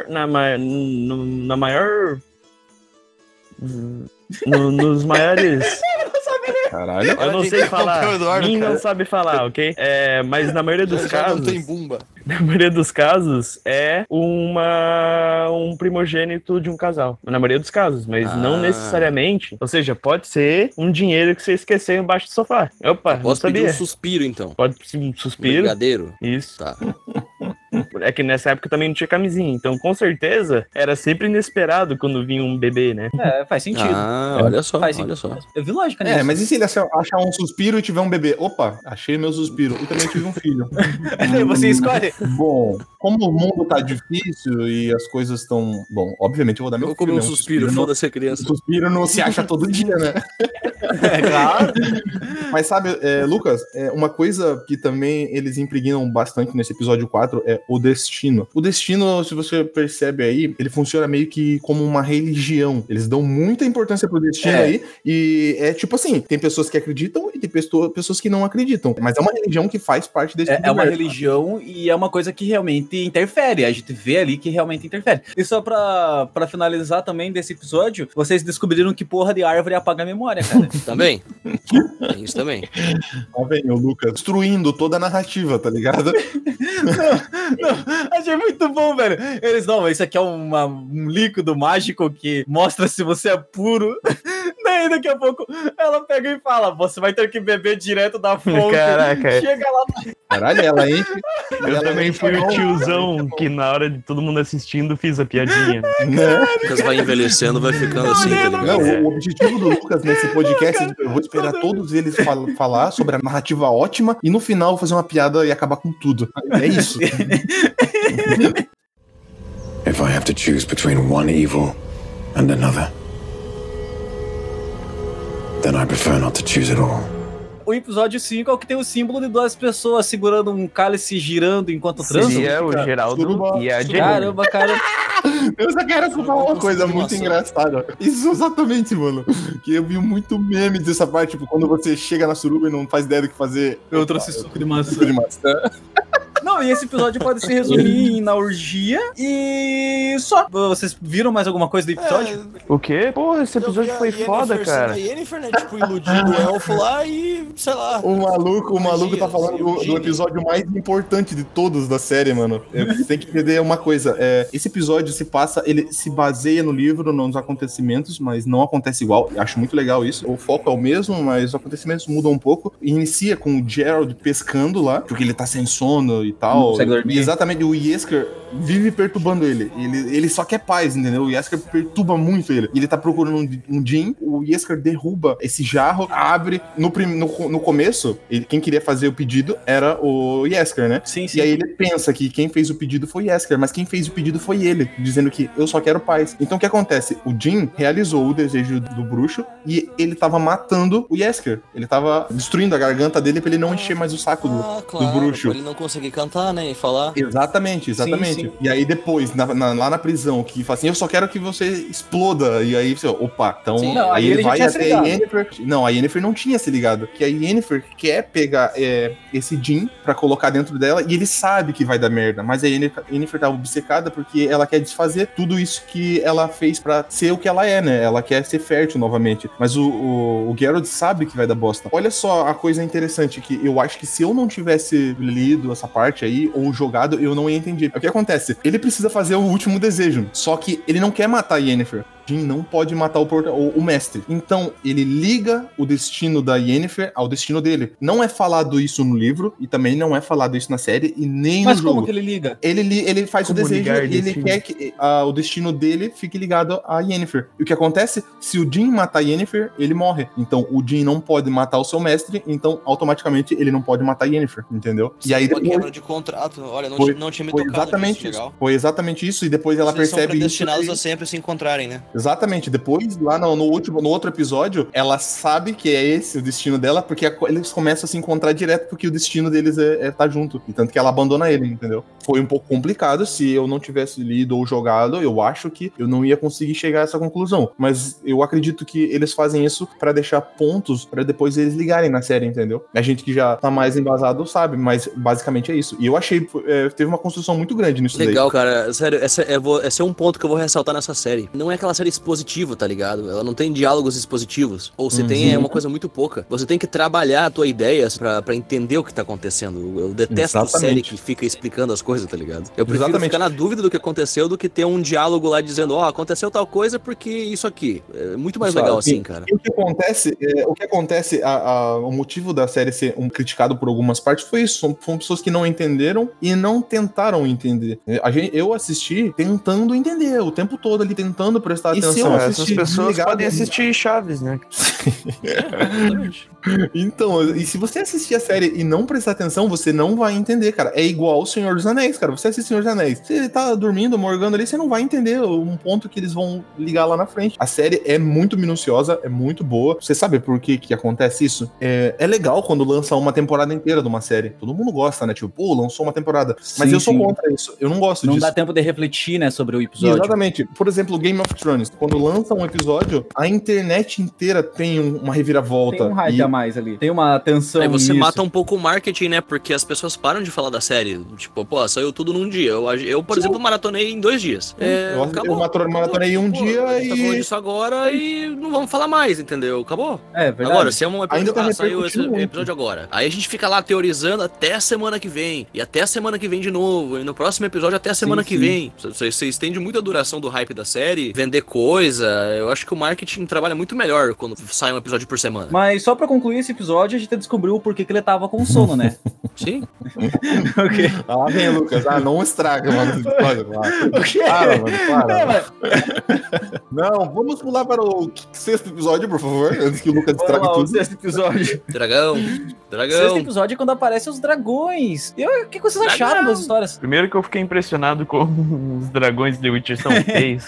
Na, ma, no- na maior. no- nos maiores. Caralho. Eu não sei falar. Eduardo, Mim não sabe falar, ok? É, mas na maioria dos Já- já casos. não tem bumba. Na maioria dos casos é uma um primogênito de um casal. Na maioria dos casos, mas não Ah. necessariamente. Ou seja, pode ser um dinheiro que você esqueceu embaixo do sofá. Opa, não Posso pedir sabia. um suspiro, então. Pode ser um Um suspiro. brigadeiro. Isso. Tá. É que nessa época também não tinha camisinha. Então, com certeza, era sempre inesperado quando vinha um bebê, né? É, faz sentido. Ah, olha só, Faz olha sentido. só. Eu vi lógica É, nisso. mas e se ele achar um suspiro e tiver um bebê? Opa, achei meu suspiro. E também tive um filho. Você escolhe. Bom, como o mundo tá difícil e as coisas estão. Bom, obviamente eu vou dar Eu meu vou comer um né? suspiro, não- foda-se a O criança. suspiro não se acha todo dia, né? É claro. Mas sabe, é, Lucas, é, uma coisa que também eles impregnam bastante nesse episódio 4 é o destino. O destino, se você percebe aí, ele funciona meio que como uma religião. Eles dão muita importância pro destino É. aí. E é tipo assim: tem pessoas que acreditam e tem pessoa- pessoas que não acreditam. Mas é uma religião que faz parte desse É, é uma religião e é uma coisa que realmente interfere. A gente vê ali que realmente interfere. E só pra, pra finalizar também desse episódio, vocês descobriram que porra de árvore apaga a memória, cara. Também. Tem isso também. Tá vendo, o Lucas? Destruindo toda a narrativa, tá ligado? Não, achei muito bom, velho. Eles, não, isso aqui é uma- um líquido mágico que mostra se você é puro. Daí daqui a pouco ela pega e fala: Você vai ter que beber direto da fonte. Caraca. Chega lá. Caralho, ela enche. Eu ela também enche fui o tiozão que na hora de todo mundo assistindo fiz a piadinha. né? Lucas vai envelhecendo, vai ficando assim, tá ligado? Não, o objetivo do Lucas nesse podcast, eu vou esperar todos eles fal- falar sobre a narrativa ótima e no final fazer uma piada e acabar com tudo. É isso. If I have to choose between one evil and another, then I prefer not to choose at all. O episódio 5 é o que tem o símbolo de duas pessoas segurando um cálice girando enquanto transam. Seria o Geraldo Suruba. e a Jenny. Caramba, cara. Eu só quero falar uma coisa muito engraçada. Isso exatamente, mano. Que eu vi muito meme dessa parte, tipo, quando você chega na suruba e não faz ideia do que fazer. Eu trouxe suco de maçã. Suco de maçã. Não, e esse episódio pode se resumir em na orgia e só. Vocês viram mais alguma coisa do episódio? O quê? Porra, esse episódio foi foda, cara. A Yennefer, né, tipo, iludindo o elfo lá e, sei lá. O maluco, o maluco tá falando do, do Gini. episódio mais importante de todos da série, mano. É, Você tem que entender uma coisa. é, esse episódio se passa, ele se baseia no livro, nos acontecimentos, mas não acontece igual. Eu acho muito legal isso. O foco é o mesmo, mas os acontecimentos mudam um pouco. Inicia com o Gerald pescando lá, porque ele tá sem sono e Não tal. consegue dormir. Exatamente, o Yesker vive perturbando ele. ele. Ele só quer paz, entendeu? O Yesker perturba muito ele. Ele tá procurando um, um Jin, o Yesker derruba esse jarro, abre. No, prim- no, no começo, ele- quem queria fazer o pedido era o Yesker, né? Sim, sim. E aí ele pensa que quem fez o pedido foi Yesker, mas quem fez o pedido foi ele, dizendo que eu só quero paz. Então o que acontece? O Jin realizou o desejo do bruxo e ele tava matando o Yesker. Ele tava destruindo a garganta dele pra ele não encher mais o saco do, Ah, do claro, bruxo. pra ele não conseguir cantar, né, e falar. Exatamente, exatamente. Sim, sim. E aí depois, na- na- lá na prisão, que fala assim, eu só quero que você exploda. E aí você, opa, então Sim. Não, aí aí ele vai até a. Yennefer. Não, a Yennefer não tinha se ligado. Que a Yennefer quer pegar é, esse Jin pra colocar dentro dela e ele sabe que vai dar merda. Mas a Yennefer, Yennefer tá obcecada porque ela quer desfazer tudo isso que ela fez pra ser o que ela é, né? Ela quer ser fértil novamente. Mas o, o, o Geralt sabe que vai dar bosta. Olha só a coisa interessante que eu acho que se eu não tivesse lido essa parte aí ou jogado, eu não ia entender. O que acontece? Ele precisa fazer o último desejo. Só que ele não quer matar Yennefer. Jin não pode matar o, o, o mestre. Então, ele liga o destino da Yennefer ao destino dele. Não é falado isso no livro, e também não é falado isso na série, e nem Mas no como jogo. que ele liga? Ele, li- ele faz Como o desejo e ele destino? quer que o destino dele fique ligado a Yennefer. E o que acontece? Se o Jin matar a Yennefer, ele morre. Então, o Jin não pode matar o seu mestre, então, automaticamente, ele não pode matar a Yennefer, entendeu? E aí, uma depois, quebra de contrato. Olha, não, Foi- tinha- não tinha me foi tocado exatamente isso. legal. Foi exatamente isso, e depois ela Eles são percebe isso. predestinados e- a sempre se encontrarem, né? Exatamente. Depois, lá no, no último, no outro episódio, ela sabe que é esse o destino dela, porque a eles começam a se encontrar direto, porque o destino deles é estar junto. E tanto que ela abandona ele, entendeu? Foi um pouco complicado. Se eu não tivesse lido ou jogado, eu acho que eu não ia conseguir chegar a essa conclusão. Mas eu acredito que eles fazem isso pra deixar pontos pra depois eles ligarem na série, entendeu? A gente que já tá mais embasado sabe, mas basicamente é isso. E eu achei, é, teve uma construção muito grande nisso daí. Legal, cara. Sério, essa é, esse é um ponto que eu vou ressaltar nessa série. Não é aquela série expositiva, tá ligado? Ela não tem diálogos expositivos. Ou se tem, é uma coisa muito pouca. Você tem que trabalhar a tua ideia pra, pra entender o que tá acontecendo. Eu detesto Exatamente. série que fica explicando as coisas, tá ligado? Eu prefiro Exatamente. ficar na dúvida do que aconteceu do que ter um diálogo lá dizendo, ó, aconteceu tal coisa porque isso aqui. É muito mais Sabe? legal assim, cara. E o que acontece, é, o que acontece, a- a- o motivo da série ser um, criticado por algumas partes foi isso. São, foram pessoas que não entenderam e não tentaram entender. É, A gente, eu assisti tentando entender o tempo todo ali, tentando prestar E se atenção. essas pessoas desligado. podem assistir Chaves, né? Então, e se você assistir a série e não prestar atenção, você não vai entender, cara. É igual o Senhor dos Anéis, cara. Você assiste Senhor dos Anéis. Se ele tá dormindo, morgando ali, você não vai entender um ponto que eles vão ligar lá na frente. A série é muito minuciosa, é muito boa. Você sabe por que que acontece isso? É, é legal quando lança uma temporada inteira de uma série. Todo mundo gosta, né? Tipo, pô, lançou uma temporada. Mas Sim, eu sou sim. contra isso. Eu não gosto Não disso. dá tempo de refletir, né, sobre o episódio. Exatamente. Por exemplo, Game of Thrones. Quando lança um episódio, a internet inteira tem um- uma reviravolta. Tem um hype e mais ali. Tem uma tensão Aí você nisso. mata um pouco o marketing, né? Porque as pessoas param de falar da série. Tipo, pô, saiu tudo num dia. Eu, eu por exemplo, maratonei em dois dias. É, eu, acabou. eu matro- maratonei um Pô, dia a gente tá falando e. disso agora e não vamos falar mais, entendeu? Acabou. É, verdade. Agora, se é um episódio, Ainda tá ah, saiu esse muito. episódio agora. Aí a gente fica lá teorizando até a semana que vem. E até a semana que vem de novo. E no próximo episódio até a semana que sim. vem. Você, você estende muito a duração do hype da série, vender coisa. Eu acho que o marketing trabalha muito melhor quando sai um episódio por semana. Mas só pra concluir esse episódio, a gente descobriu o porquê que ele tava com sono, né? Sim. ok. Ah, vem, Lucas. Ah, não estraga, mano. Olha lá. O quê? Para, mano, para. Não, mas- Não, vamos pular para o sexto episódio, por favor, antes que o Lucas estrague lá, o tudo. sexto episódio. Dragão. Sexto Dragão. episódio é quando aparecem os dragões. E eu- o que vocês acharam Dragão. das histórias? Primeiro que eu fiquei impressionado com os dragões de The Witcher são feios.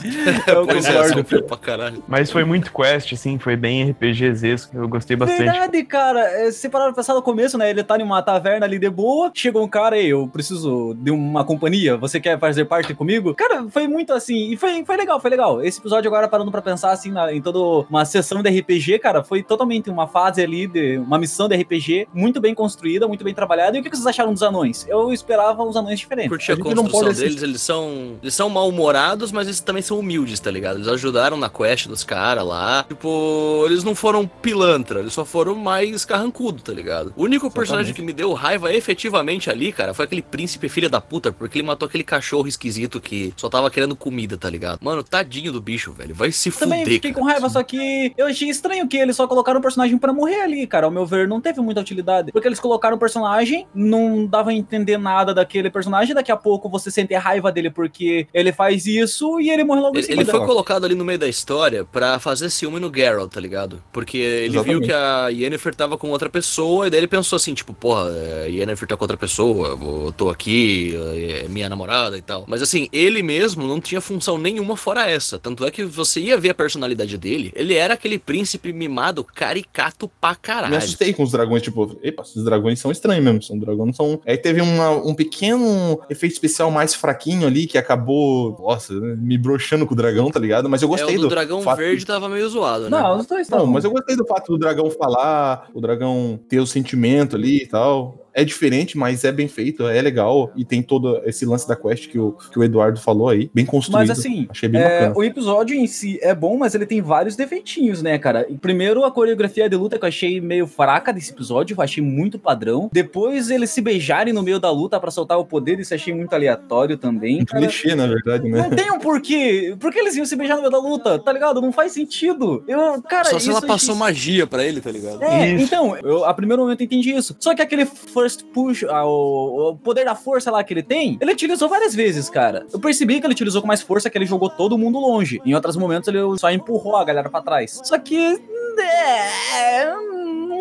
Eu Pois é, concordo. sofreu pra caralho. Mas foi muito quest, assim, foi bem RPGzesco, eu gostei bastante. Verdade, cara. É, Se parar pra pensar no começo, né? Ele tá numa taverna ali de boa. Chegou um cara aí, eu preciso de uma companhia. Você quer fazer parte comigo? Cara, foi muito assim. E foi, foi legal, foi legal. Esse episódio agora parando pra pensar assim na- em toda uma sessão de RPG, cara, foi totalmente uma fase ali de uma missão de RPG muito bem construída, muito bem trabalhada. E o que vocês acharam dos anões? Eu esperava uns anões diferentes. Curti a, A construção deles, eles são. Eles são mal-humorados, mas eles também são humildes, tá ligado? Eles ajudaram na quest dos caras lá. Tipo, eles não foram pilantra, eles só foram mais carrancudo, tá ligado? O único personagem que me deu raiva efetivamente ali, cara, foi aquele príncipe filha da puta, porque ele matou aquele cachorro esquisito que só tava querendo comida, tá ligado? Mano, tadinho do bicho, velho. Vai se Também fuder. fiquei cara. com raiva, só que eu achei estranho que eles só colocaram o personagem pra morrer ali, cara. Ao meu ver, não teve muita utilidade. Porque eles colocaram o personagem, não dava a entender nada daquele personagem, daqui a pouco você sente a raiva dele porque ele faz isso e ele morre logo em Ele, cima ele foi colocado ali no meio da história pra fazer ciúme no Geralt, tá ligado? Porque ele viu Exatamente. que a Yennefer tava com outra pessoa, e daí ele pensou assim, tipo, porra, a Yennefer tá com outra pessoa, eu tô aqui, é minha namorada e tal. Mas assim, ele mesmo não tinha função nenhuma fora essa. Tanto é que você ia ver a personalidade dele, ele era aquele príncipe mimado caricato pra caralho. Me assustei com os dragões, tipo, epa, esses dragões são estranhos mesmo, são dragões, não são. Aí teve uma- um pequeno efeito especial mais fraquinho ali que acabou, nossa, me broxando com o dragão, tá ligado? Mas eu É, gostei o do dragão fato verde tava meio zoado, né? Não, os dois Não, mas eu gostei do fato do dragão falar, o dragão ter o sentimento ali e tal. É diferente, mas é bem feito, é legal. E tem todo esse lance da quest que o, que o Eduardo falou aí, bem construído. Mas assim, Achei bem é, bacana. o episódio em si é bom, mas ele tem vários defeitinhos, né, cara? Primeiro, a coreografia de luta que eu achei meio fraca desse episódio, eu achei muito padrão. Depois, eles se beijarem no meio da luta pra soltar o poder, isso eu achei muito aleatório também. Um cara. clichê, na verdade, né? Não tem um porquê. Por que eles iam se beijar no meio da luta? Tá ligado? Não faz sentido. Eu, cara, Só se ela passou achei- magia pra ele, tá ligado? É, Isso. então, eu a primeiro momento eu entendi isso. Só que aquele first push, ah, o, o poder da força lá que ele tem, ele utilizou várias vezes, cara. Eu percebi que ele utilizou com mais força, que ele jogou todo mundo longe. Em outros momentos ele só empurrou a galera pra trás. Só que. É,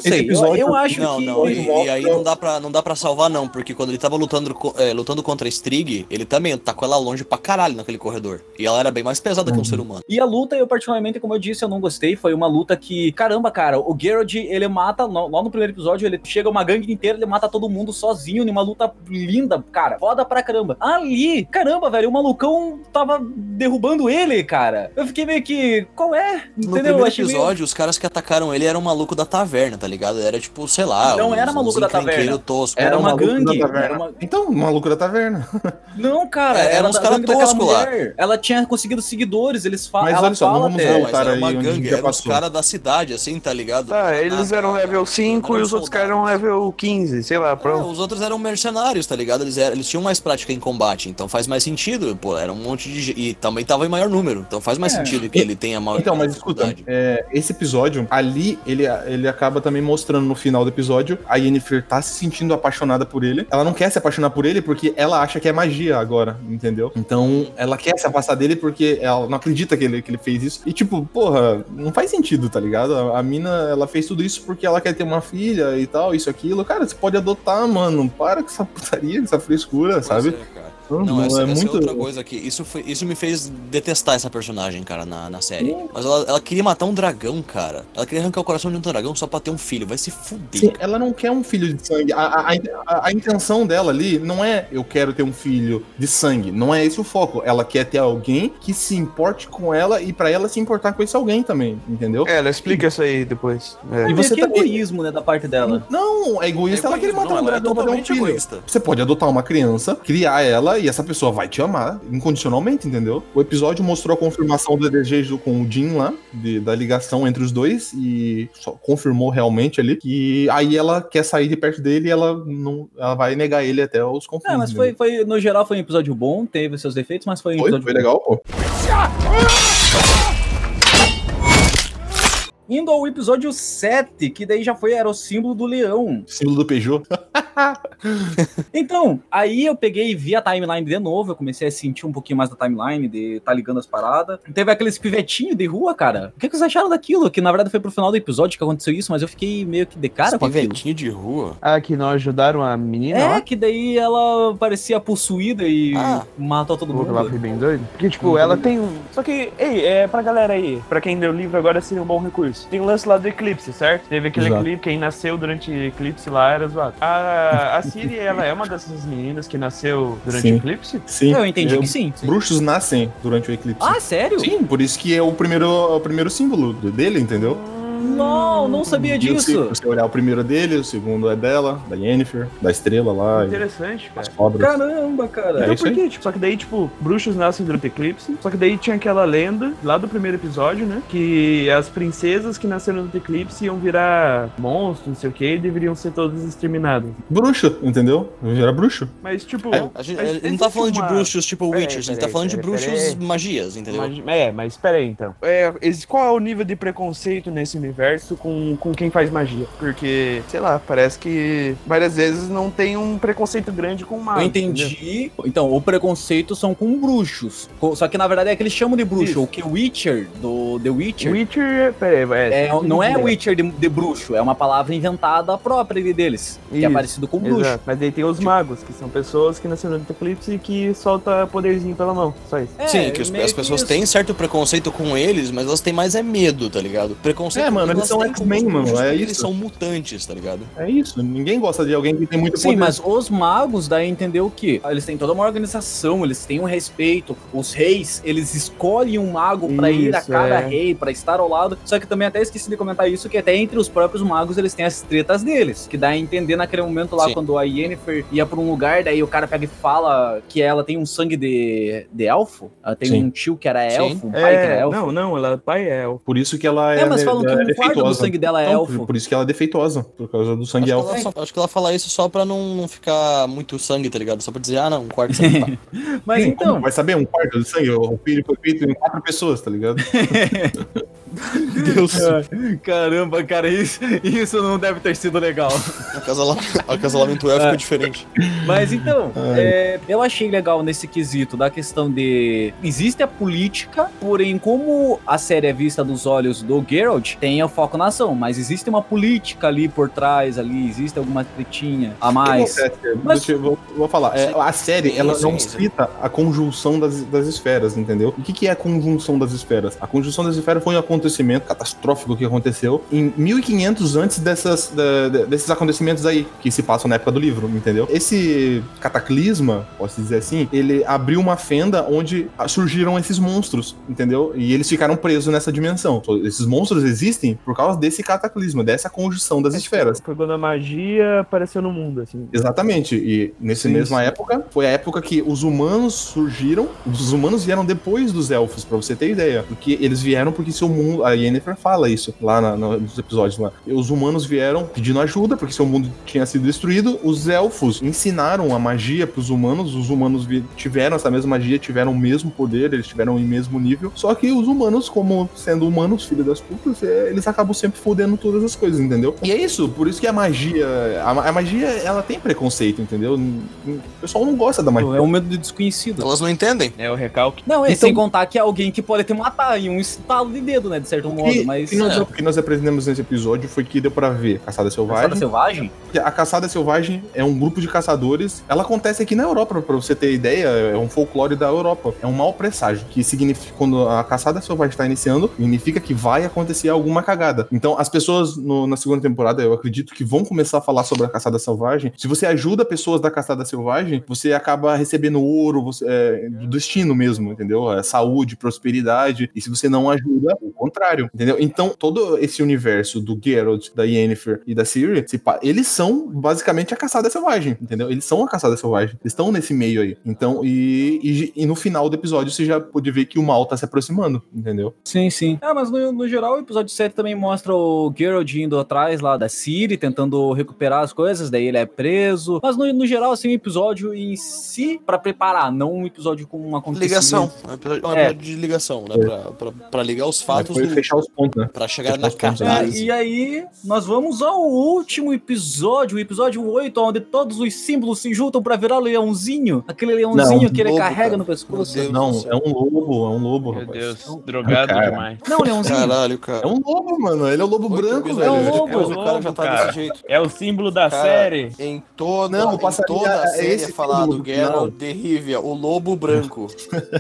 não Esse sei. Eu, episódio- eu acho Não, que. não, e, mostra- e aí não dá, pra, não dá pra salvar, não, porque quando ele tava lutando, é, lutando contra a Strigg, ele também tacou ela longe pra caralho naquele corredor. E ela era bem mais pesada que um ser humano. E a luta, eu particularmente, como eu disse, eu não gostei. Foi uma luta que, caramba, cara, o Geralt, ele mata, no- lá no primeiro episódio, ele chega uma gangue inteira, ele mata todo mundo sozinho, numa luta linda, cara. Foda pra caramba. Ali, caramba, velho, o malucão tava derrubando ele, cara. Eu fiquei meio que, qual é? No Entendeu? Eu primeiro achei meio- episódio, os caras que atacaram ele eram maluco da taverna, tá ligado? Era tipo, sei lá. Não uns- era maluco da taverna. tosco. Era o uma gangue. Era uma... Então, maluco da taverna. Não, cara, É, era uns da cara gangue daquela tosco lá. Ela tinha conseguido seguidores, eles falam. Mas ela olha só, não vamos voltar era aí uma gangue, já eram os caras da cidade, assim, tá ligado? Tá, eles Ah, eram level 5 e os outros caras eram level 15, sei lá, É, pronto. os outros eram mercenários, tá ligado? Eles, eram- eles tinham mais prática em combate, então faz mais sentido. Pô, era um monte de. E também tava em maior número, então faz mais É. sentido que ele tenha maior Então, mas escuta, dificuldade. é, esse episódio, ali, ele, ele acaba também mostrando no final do episódio, a Yennefer tá se sentindo apaixonada por ele. Ela não quer se apaixonar por ele porque ela acha que é magia agora, entendeu? Então, ela quer se afastar dele porque ela não acredita que ele, que ele fez isso. E tipo, porra, não faz sentido, tá ligado? A, a mina, ela fez tudo isso porque ela quer ter uma filha e tal, isso, aquilo. Cara, você pode adotar, mano. Para com essa putaria, com essa frescura, Pois sabe? é, cara. Não, essa, é essa muito. é outra coisa aqui. Isso, foi, isso me fez detestar essa personagem, cara, na, na série. Mas ela, ela queria matar um dragão, cara. Ela queria arrancar o coração de um dragão só pra ter um filho. Vai se fuder. Sim, ela não quer um filho de sangue. A, a, a, a intenção dela ali não é eu quero ter um filho de sangue. Não é esse o foco. Ela quer ter alguém que se importe com ela e pra ela se importar com esse alguém também, entendeu? É, ela explica isso aí depois. É. E você que tá- egoísmo, né, da parte dela. Não, é egoísta, É ela quer egoísmo, matar não, um é dragão pra ter um totalmente filho. egoísta. Você pode adotar uma criança, criar ela e essa pessoa vai te amar incondicionalmente, entendeu? O episódio mostrou a confirmação do desejo com o Jim lá, de- da ligação entre os dois, e só confirmou realmente ali que aí ela quer sair de perto dele e ela não ela vai negar ele até os confins. É, mas foi, foi, no geral foi um episódio bom, teve seus defeitos, mas foi um Foi, episódio foi bom. legal, pô. Indo ao episódio 7, que daí já foi, era o símbolo do leão. Símbolo do Peugeot. Então, aí eu peguei e vi a timeline de novo, eu comecei a sentir um pouquinho mais da timeline, de tá ligando as paradas. Teve aqueles pivetinhos de rua, cara. O que, que vocês acharam daquilo? Que na verdade foi pro final do episódio que aconteceu isso, mas eu fiquei meio que de cara com aquilo. Pivetinho de rua. Ah, que não ajudaram a menina É, lá? que daí ela parecia possuída e Ah. matou todo que ela mundo. foi bem doida. Porque, tipo, ela tem um. Só que, ei, é pra galera aí, pra quem leu o livro agora seria um bom recurso. Tem o lance lá do eclipse, certo? Teve aquele Exato. eclipse, quem nasceu durante o eclipse lá era zoado. A, a Siri, ela é uma dessas meninas que nasceu durante Sim. o eclipse? Sim. Eu entendi Eu- que sim. Bruxos nascem durante o eclipse. Ah, sério? Sim, por isso que é o primeiro, é o primeiro símbolo dele, entendeu? Não, não sabia E disso. Você olhar o primeiro dele, o segundo é dela, da Yennefer, da estrela lá, e Interessante, cara. as cobras. Caramba, cara. É Então isso por quê? Tipo, só que daí, tipo, bruxos nascem durante o eclipse. Só que daí tinha aquela lenda lá do primeiro episódio, né? Que as princesas que nasceram durante o eclipse iam virar monstros, não sei o que, e deveriam ser todas exterminadas. Bruxo, entendeu? Era bruxo. Mas, tipo. É, A gente, mas ele não existe tá falando de uma- bruxos tipo Peraí, Witchers, ele tá peraí, falando de peraí, bruxos peraí. magias, entendeu? É, mas espera aí então. É, esse- qual é o nível de preconceito nesse universo com, com quem faz magia? Porque, sei lá, parece que várias vezes não tem um preconceito grande com mago. Eu entendeu? entendi. Então, o preconceito são com bruxos. Só que na verdade é que eles chamam de bruxo. Isso. O que Witcher, do The Witcher, Witcher, peraí, é, é, não é Witcher. De, de bruxo, é uma palavra inventada própria deles. Que é Isso, parecido com bruxo. Exato. Mas daí tem os magos, que são pessoas que nasceram no eclipse e que solta poderzinho pela mão. Só isso. É, Sim, que os- as que pessoas isso. têm certo preconceito com eles, mas elas têm mais é medo, tá ligado? Preconceito É, mano, eles são X-Men, mano, é porque Eles isso. são mutantes, tá ligado? É isso. Ninguém gosta de alguém que tem muito Sim, poder. mas os magos daí entender o quê? Eles têm toda uma organização, eles têm um respeito. Os reis, eles escolhem um mago pra ir a Isso, cada é. rei, pra estar ao lado. Só que também até esqueci de comentar isso, que até entre os próprios magos eles têm as tretas deles. Que dá a entender naquele momento lá, Sim. quando a Yennefer ia pra um lugar, daí o cara pega e fala que ela tem um sangue de, de elfo. Ela tem Sim. um tio que era Sim. elfo, um pai que era É, elfo. não, não, ela pai é elfo. Por isso que ela é, É, mas falam que é um quarto do sangue dela é Não, elfo. Por, isso que ela é defeituosa, por causa do sangue Acho que, elfo. ela só, acho que ela fala isso só pra não, não ficar muito sangue, tá ligado? Só pra dizer, ah, não, um quarto de sangue. pá. Mas Sim, então, Vai saber, um quarto do sangue, o filho foi feito em quatro pessoas, tá ligado? Deus. Caramba, cara, isso, isso não deve ter sido legal. O casala- o casalamento é diferente. Mas então, é, eu achei legal nesse quesito da questão de. Existe a política, porém, como a série é vista dos olhos do Geralt, tem o foco na ação, mas existe uma política ali por trás, ali, existe alguma tretinha a mais. Mas- eu- vou, vou falar. É, a série, ela não cita a conjunção das, das esferas, entendeu? O que, que é a conjunção das esferas? A conjunção das esferas foi um acontecimento catastrófico que aconteceu em 1500 antes dessas, da- desses acontecimentos aí, que se passam na época do livro, entendeu? Esse cataclisma, posso dizer assim, ele abriu uma fenda onde surgiram esses monstros, entendeu? E eles ficaram presos nessa dimensão. Esses monstros existem por causa desse cataclisma, dessa conjunção das esferas. Foi quando a magia apareceu no mundo, assim. Exatamente. E nessa mesma época, foi a época que os humanos surgiram. Os humanos vieram depois dos elfos, pra você ter ideia. Porque eles vieram porque seu mundo. A Yennefer fala isso lá na- na- nos episódios lá. E os humanos vieram pedindo ajuda, porque seu mundo tinha sido destruído. Os elfos ensinaram a magia pros humanos. Os humanos tiveram essa mesma magia, tiveram o mesmo poder, eles tiveram o mesmo nível. Só que os humanos, como sendo humanos, filho das putas, é, eles acabam sempre fodendo todas as coisas, entendeu? E é isso, por isso que a magia. A, a magia, ela tem preconceito, entendeu? O pessoal não gosta da magia. É um medo do desconhecido. Elas não entendem. É o recalque. Não, é Então- sem contar que é alguém que pode te matar em um estalo de dedo, né? De certo modo, E- mas. e nós, É. o que nós aprendemos nesse episódio foi que deu pra ver Caçada Selvagem. Caçada selvagem? A caçada selvagem é um grupo de caçadores. Ela acontece aqui na Europa, pra você ter ideia, é um folclore da Europa. É um mau presságio, que significa quando a caçada selvagem está iniciando, significa que vai acontecer alguma cagada. Então, as pessoas no- na segunda temporada, eu acredito que vão começar a falar sobre a caçada selvagem. Se você ajuda pessoas da caçada selvagem, você acaba recebendo ouro, você- é, do destino mesmo, entendeu? É, saúde, prosperidade. E se você não ajuda, o contrário, entendeu? Então, todo esse universo do Geralt, da Yennefer e da Ciri, eles são basicamente a caçada selvagem, entendeu? Eles são a caçada selvagem. Eles estão nesse meio aí. Então, e, e, e no final do episódio você já pode ver que o mal tá se aproximando, entendeu? Sim, sim. É, mas no, no geral, o episódio 7 também mostra o Geralt indo atrás lá da Ciri, tentando recuperar as coisas, daí ele é preso. Mas no, no geral, assim, o episódio em si, pra preparar, não um episódio com um acontecimento. Ligação. É um episódio, é um É. episódio de ligação, né? Pra, pra, pra ligar os fatos Do, fechar os pontos, né? pra chegar fechar na os pontos, É, e aí, nós vamos ao último episódio, o episódio 8, onde todos os símbolos se juntam pra virar leãozinho. Aquele leãozinho Não, que ele lobo, carrega cara. no pescoço. Meu Deus. Não, é um lobo, é um lobo, Meu rapaz. Deus, drogado Cara. demais. Não, leãozinho. Caralho, cara. É um lobo, mano. Ele é o lobo Oito branco, velho. É um lobo, o cara já tá cara. desse jeito. É o símbolo da Cara, série. Em toda, Não, em toda é a série esse é falado Geralt de Rivia, o lobo branco.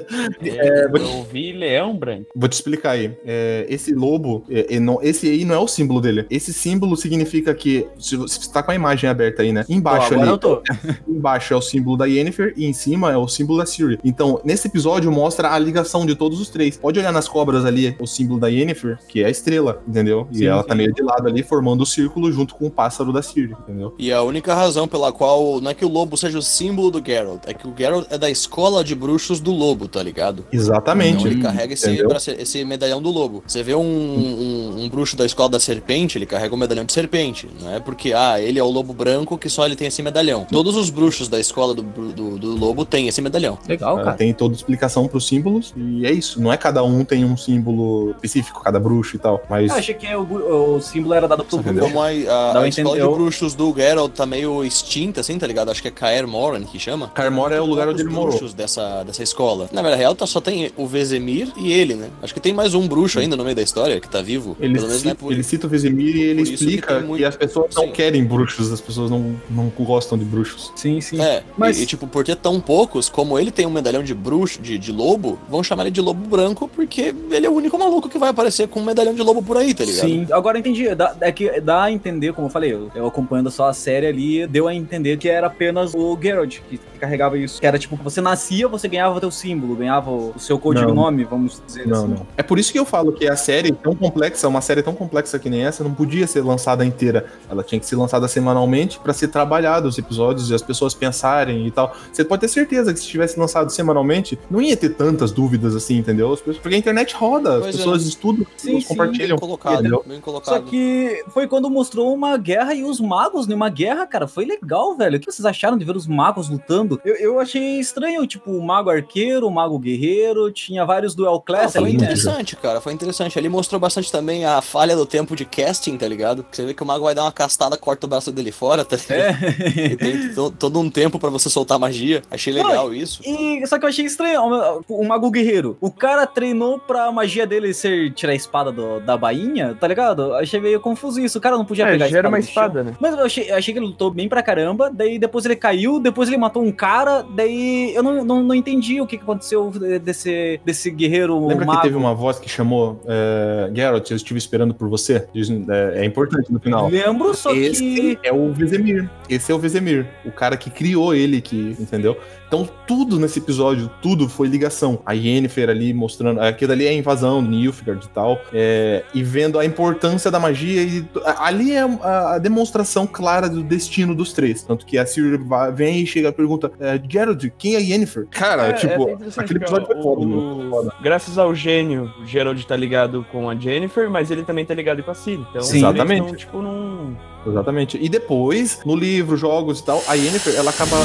É, eu ouvi leão branco. Vou te explicar aí. É, esse lobo, é, é, não- esse aí não é o símbolo dele. Esse símbolo significa que. Se você tá com a imagem aberta aí, né? Embaixo agora ali. eu tô. Embaixo é o símbolo da Yennefer e em cima é o símbolo da Ciri. Então, nesse episódio mostra a ligação de todos os três. Pode olhar nas cobras ali o símbolo da Yennefer, que é a estrela, entendeu? E Sim, ela sim. tá meio de lado ali, formando o círculo junto com o pássaro da Ciri, entendeu? E a única razão pela qual não é que o lobo seja o símbolo do Geralt, é que o Geralt é da escola de bruxos do lobo, tá ligado? Exatamente. Então ele carrega esse, brace- esse medalhão do lobo. Você vê um, um, um bruxo da escola da serpente, ele carrega o medalhão de serpente. Não é porque, ah, ele é o lobo branco que só ele tem esse medalhão. Todos os bruxos da escola do, do, do lobo têm esse medalhão. Legal, Ela cara. tem toda explicação pros símbolos e é isso. Não é cada um tem um símbolo específico, cada bruxo e tal. Mas Eu achei que o, o símbolo era dado pro Entendeu? Como a, a- a escola de bruxos do Geralt tá meio extinta, assim, tá ligado? Acho que é Kaer Morhen que chama. Carmora é o lugar onde ele morou. bruxos dessa, dessa escola. Na verdade, real, tá, só tem o Vezemir e ele, né? Acho que tem mais um bruxo ainda no meio da história que tá vivo. Ele, Pelo menos cita, não é por ele cita o Vesemir e ele que explica que, muito- as pessoas não Sim. querem bruxos, as pessoas não, não gostam de bruxos. Sim, sim. É, Mas- e, e, tipo, por ter tão poucos, como ele tem um medalhão de bruxo, de, de lobo, vão chamar ele de lobo branco, porque ele é o único maluco que vai aparecer com um medalhão de lobo por aí, tá ligado? Sim, agora entendi. Dá, é que dá a entender, como eu falei, eu, eu acompanhando só a série ali, deu a entender que era apenas o Geralt que carregava isso. Que era tipo, você nascia, você ganhava teu símbolo, ganhava o seu código Não. nome, vamos dizer Não, assim. não. É por isso que eu falo que a série tão complexa, uma série tão complexa que nem essa, não podia ser lançada inteira. Ela tinha que ser lançada semanalmente pra ser trabalhada os episódios e as pessoas pensarem e tal. Você pode ter certeza que se tivesse lançado semanalmente, não ia ter tantas dúvidas assim, entendeu? As pessoas- Porque a internet roda, as Pois é. pessoas estudam, as pessoas sim, compartilham. Bem colocado, bem colocado. Só que foi quando mostrou uma guerra e os magos numa guerra, cara. Foi legal, velho. O que vocês acharam de ver os magos lutando? Eu, eu achei estranho, tipo, o mago arqueiro, o mago guerreiro, tinha vários duel Ah, class foi ali, né? interessante, cara, foi interessante. Ele mostrou bastante também a falha do tempo de casting, tá ligado? Você vê que o mago vai dar uma castada, corta o braço dele fora, tá ligado? É. E tem to- todo um tempo pra você soltar magia. Achei legal isso. E, só que eu achei estranho, o, o mago guerreiro. O cara treinou pra magia dele ser tirar a espada do- da bainha, tá ligado? Achei meio confuso isso. O cara não podia É, pegar a gera uma do chão. espada, né? Mas eu achei, eu achei que ele lutou bem pra caramba, daí depois ele caiu, depois ele matou um cara, daí eu não, não, não entendi o que que aconteceu desse, desse guerreiro Lembra mago. que teve uma voz que chamou é, Geralt, eu estive esperando por você? É, é importante no final. Lembro, só Esse que... é o Vesemir. Esse é o Vesemir. O cara que criou ele, que, entendeu? Então, tudo nesse episódio, tudo foi ligação. A Yennefer ali mostrando. Aquilo ali é a invasão Nilfgaard e tal. é, e vendo a importância da magia. E ali é a, a demonstração clara do destino dos três. Tanto que a Ciri vem e chega e pergunta: é, Geralt, quem é Yennefer? Cara, É, tipo, é aquele episódio foi foda, o-. Foda. Graças ao gênio, o Gerald tá ligado com a Jennifer, mas ele também tá ligado com a Ciri. Então, Sim. Exatamente. tipo, num... Exatamente. E depois, no livro, jogos e tal, a Yennefer, ela acaba.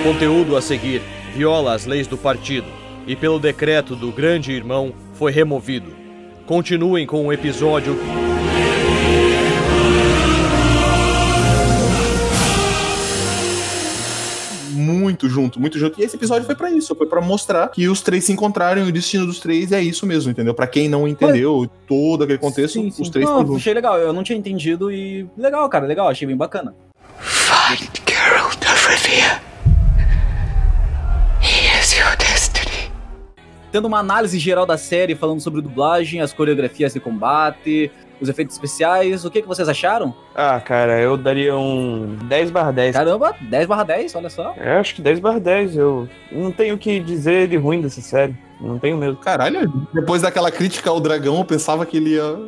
O conteúdo a seguir viola as leis do partido, e, pelo decreto do Grande Irmão, foi removido. Continuem com o episódio. Muito junto, muito junto. E esse episódio foi pra isso, foi pra mostrar que os três se encontraram e o destino dos três é isso mesmo, entendeu? Pra quem não entendeu todo aquele contexto, Sim, sim. os três Não, achei legal, eu não tinha entendido e legal, cara, legal, achei bem bacana. Find Geralt of Rivia. He is your destiny. Tendo uma análise geral da série, falando sobre dublagem, as coreografias de combate, os efeitos especiais, o que, que vocês acharam? Ah, cara, eu daria um 10 barra 10. Caramba, 10 barra 10, olha só. Eu acho que 10 barra 10. Eu não tenho o que dizer de ruim dessa série. Não tenho mesmo. Caralho, depois daquela crítica ao dragão, eu pensava que ele ia.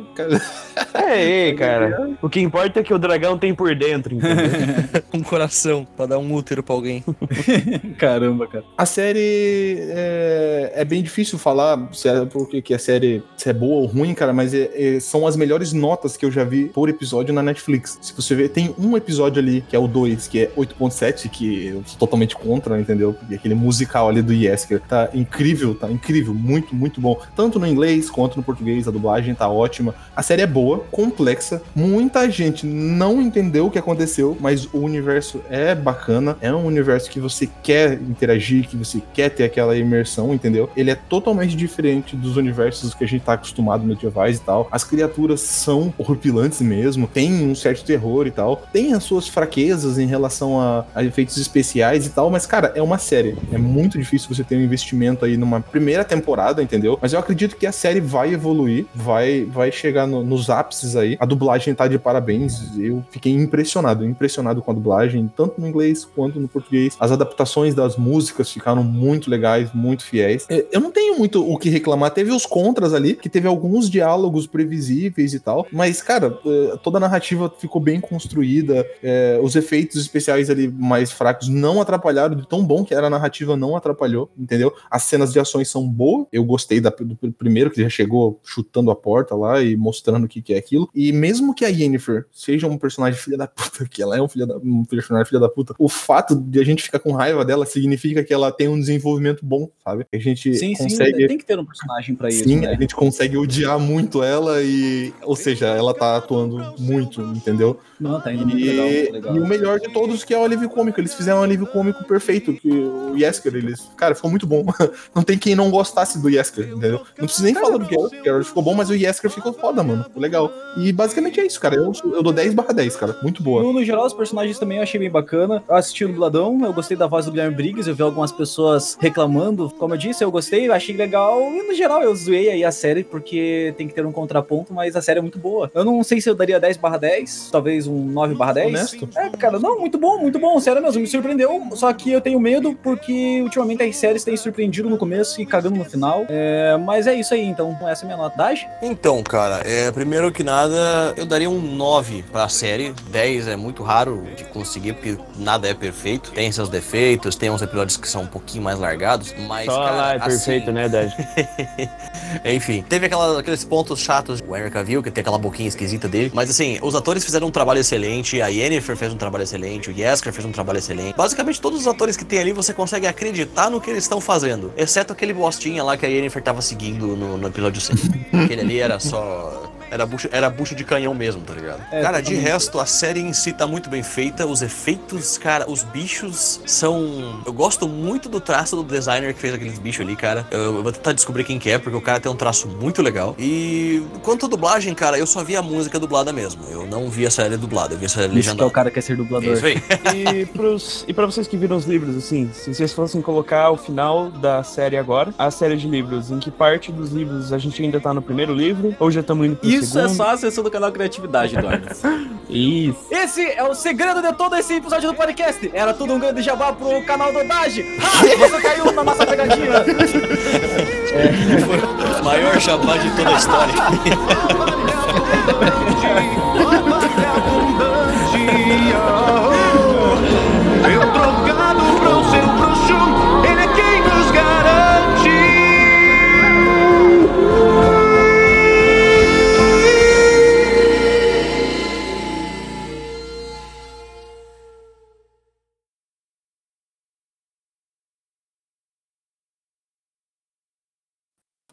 É, cara. O que importa é que o dragão tem por dentro, entendeu? Um coração pra dar um útero pra alguém. Caramba, cara. A série é, é bem difícil falar se é porque que a série se é boa ou ruim, cara, mas é- é- são as melhores notas que eu já vi por episódio na Netflix. Se você ver, tem um episódio ali, que é o 2, que é 8.7, que eu sou totalmente contra, entendeu? Porque aquele musical ali do Yesker tá incrível, tá incrível, muito, muito bom. Tanto no inglês quanto no português, a dublagem tá ótima. A série é boa, complexa, muita gente não entendeu o que aconteceu, mas o universo é bacana, é um universo que você quer interagir, que você quer ter aquela imersão, entendeu? Ele é totalmente diferente dos universos que a gente tá acostumado medievais e tal. As criaturas são horripilantes mesmo, tem um certo terror e tal, tem as suas fraquezas em relação a, a efeitos especiais e tal, mas cara, é uma série. É muito difícil você ter um investimento aí numa primeira temporada, entendeu? Mas eu acredito que a série vai evoluir, vai, vai chegar no- nos ápices aí. A dublagem tá de parabéns. Eu fiquei impressionado, impressionado com a dublagem, tanto no inglês quanto no português. As adaptações das músicas ficaram muito legais, muito fiéis. É, Eu não tenho muito o que reclamar. Teve os contras ali, que teve alguns diálogos previsíveis e tal, mas, cara, é, toda a narrativa ficou bem construída. é, os efeitos especiais ali mais fracos não atrapalharam, de tão bom que era a narrativa, não atrapalhou, entendeu? As cenas de ações são boas. Eu gostei da- do pr- primeiro, que já chegou chutando a porta lá e mostrando o que, que é aquilo. E mesmo que a Yennefer seja um personagem filha da puta, que ela é um, filha da, um personagem filha da puta, o fato de a gente ficar com raiva dela significa que ela tem um desenvolvimento bom, sabe? A gente Sim, consegue. sim, tem que ter um personagem pra isso, Sim, né? a gente consegue odiar muito ela e. Ou seja, ela tá atuando muito, entendeu? Não, tá indo muito E, legal, muito legal. e o melhor de todos que é o alívio cômico. Eles fizeram um alívio cômico perfeito. Que o Yesker, eles. Cara, ficou muito bom. Não tem quem não gostasse do Yesker, entendeu? Não preciso nem falar do Geralt. O Geralt ficou bom, mas o Yesker ficou foda, mano. Ficou legal. E basicamente é isso, cara. Eu, eu dou 10 barra 10, cara. Muito boa. No, no geral, os personagens também eu achei bem bacana. Eu assisti o Dubladão, eu gostei da voz do Guilherme Briggs, eu vi algumas pessoas reclamando. Como eu disse, eu gostei, eu achei legal. E no geral, eu zoei aí a série, porque tem que ter um contraponto, mas a série é muito boa. Eu não sei se eu daria 10 barra 10, talvez um 9 barra 10. Honesto. É, cara, não, muito bom, muito bom, sério mesmo, me surpreendeu. Só que eu tenho medo, porque ultimamente as séries têm surpreendido no começo e cagando no final. É, mas é isso aí, então, essa é a minha nota. Daj? Então, cara, é, primeiro que nada, eu daria um 9 pra série. 10 é muito raro de conseguir, porque nada é perfeito. Tem seus defeitos, tem uns episódios que são um pouquinho mais largados, mas. Só cara, lá é assim, perfeito, né, Dad? Enfim, teve aquela- aqueles pontos chatos. O Henry Cavill, que tem aquela boquinha esquisita dele. Mas assim, os atores fizeram um trabalho excelente. A Yennefer fez um trabalho excelente. O Yesker fez um trabalho excelente. Basicamente, todos os atores que tem ali, você consegue acreditar no que eles estão fazendo. Exceto aquele bostinha lá que a Yennefer tava seguindo no, no episódio 100. Aquele ali era só. Era bucho, era bucho de canhão mesmo, tá ligado? É, cara, de resto, a série em si tá muito bem feita. Os efeitos, cara, os bichos são. Eu gosto muito do traço do designer que fez aqueles bichos ali, cara. Eu, eu vou tentar descobrir quem que é, porque o cara tem um traço muito legal. E quanto à dublagem, cara, eu só vi a música dublada mesmo. Eu não vi a série dublada, eu vi a série Isso que é legendada. o cara que quer ser É dublador. isso aí. E, pros, e pra vocês que viram os livros, assim, se vocês fossem colocar o final da série agora, a série de livros, em que parte dos livros a gente ainda tá no primeiro livro? Ou já estamos indo pro Isso é segundo? só a sessão do canal Criatividade, Eduardo. Isso. Esse é o segredo de todo esse episódio do podcast. Era tudo um grande jabá pro canal do Dage. Ah, você caiu na nossa pegadinha. Maior jabá de toda a história.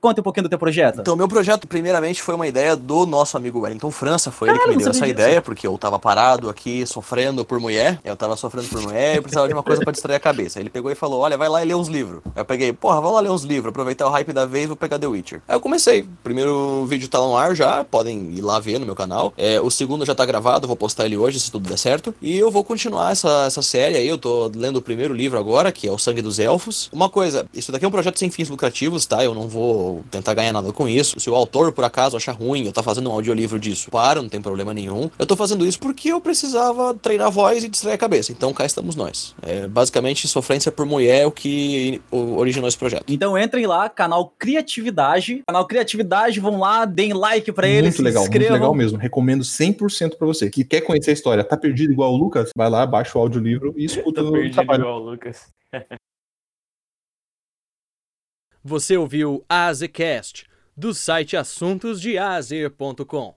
Conta um pouquinho do teu projeto. Então, meu projeto, primeiramente, foi uma ideia do nosso amigo Wellington França. Foi ele que Caralho, me deu essa disso. ideia, porque eu tava parado aqui, sofrendo por mulher. Eu tava sofrendo por mulher e eu precisava de uma coisa pra distrair a cabeça. Ele pegou e falou: Olha, vai lá e lê uns livros. Aí eu peguei, porra, vou lá ler uns livros, aproveitar o hype da vez, vou pegar The Witcher. Aí eu comecei. O primeiro vídeo tá no ar já, podem ir lá ver no meu canal. É, o segundo já tá gravado, vou postar ele hoje, se tudo der certo. E eu vou continuar essa, essa série aí. Eu tô lendo o primeiro livro agora, que é O Sangue dos Elfos. Uma coisa, isso daqui é um projeto sem fins lucrativos, tá? Eu não vou tentar ganhar nada com isso. Se o autor, por acaso, achar ruim, eu tá fazendo um audiolivro disso, para, não tem problema nenhum. Eu tô fazendo isso porque eu precisava treinar a voz e distrair a cabeça. Então cá estamos nós. É, basicamente, sofrência por mulher é o que originou esse projeto. Então entrem lá, canal Criatividade. Canal Criatividade, vão lá, deem like pra ele, muito se legal, muito inscrevam. legal mesmo. Recomendo 100% pra você. Que quer conhecer a história, tá perdido igual o Lucas? Vai lá, baixa o audiolivro e escuta no trabalho. igual o Lucas. Você ouviu AZCast, do site assuntosdeazer.com.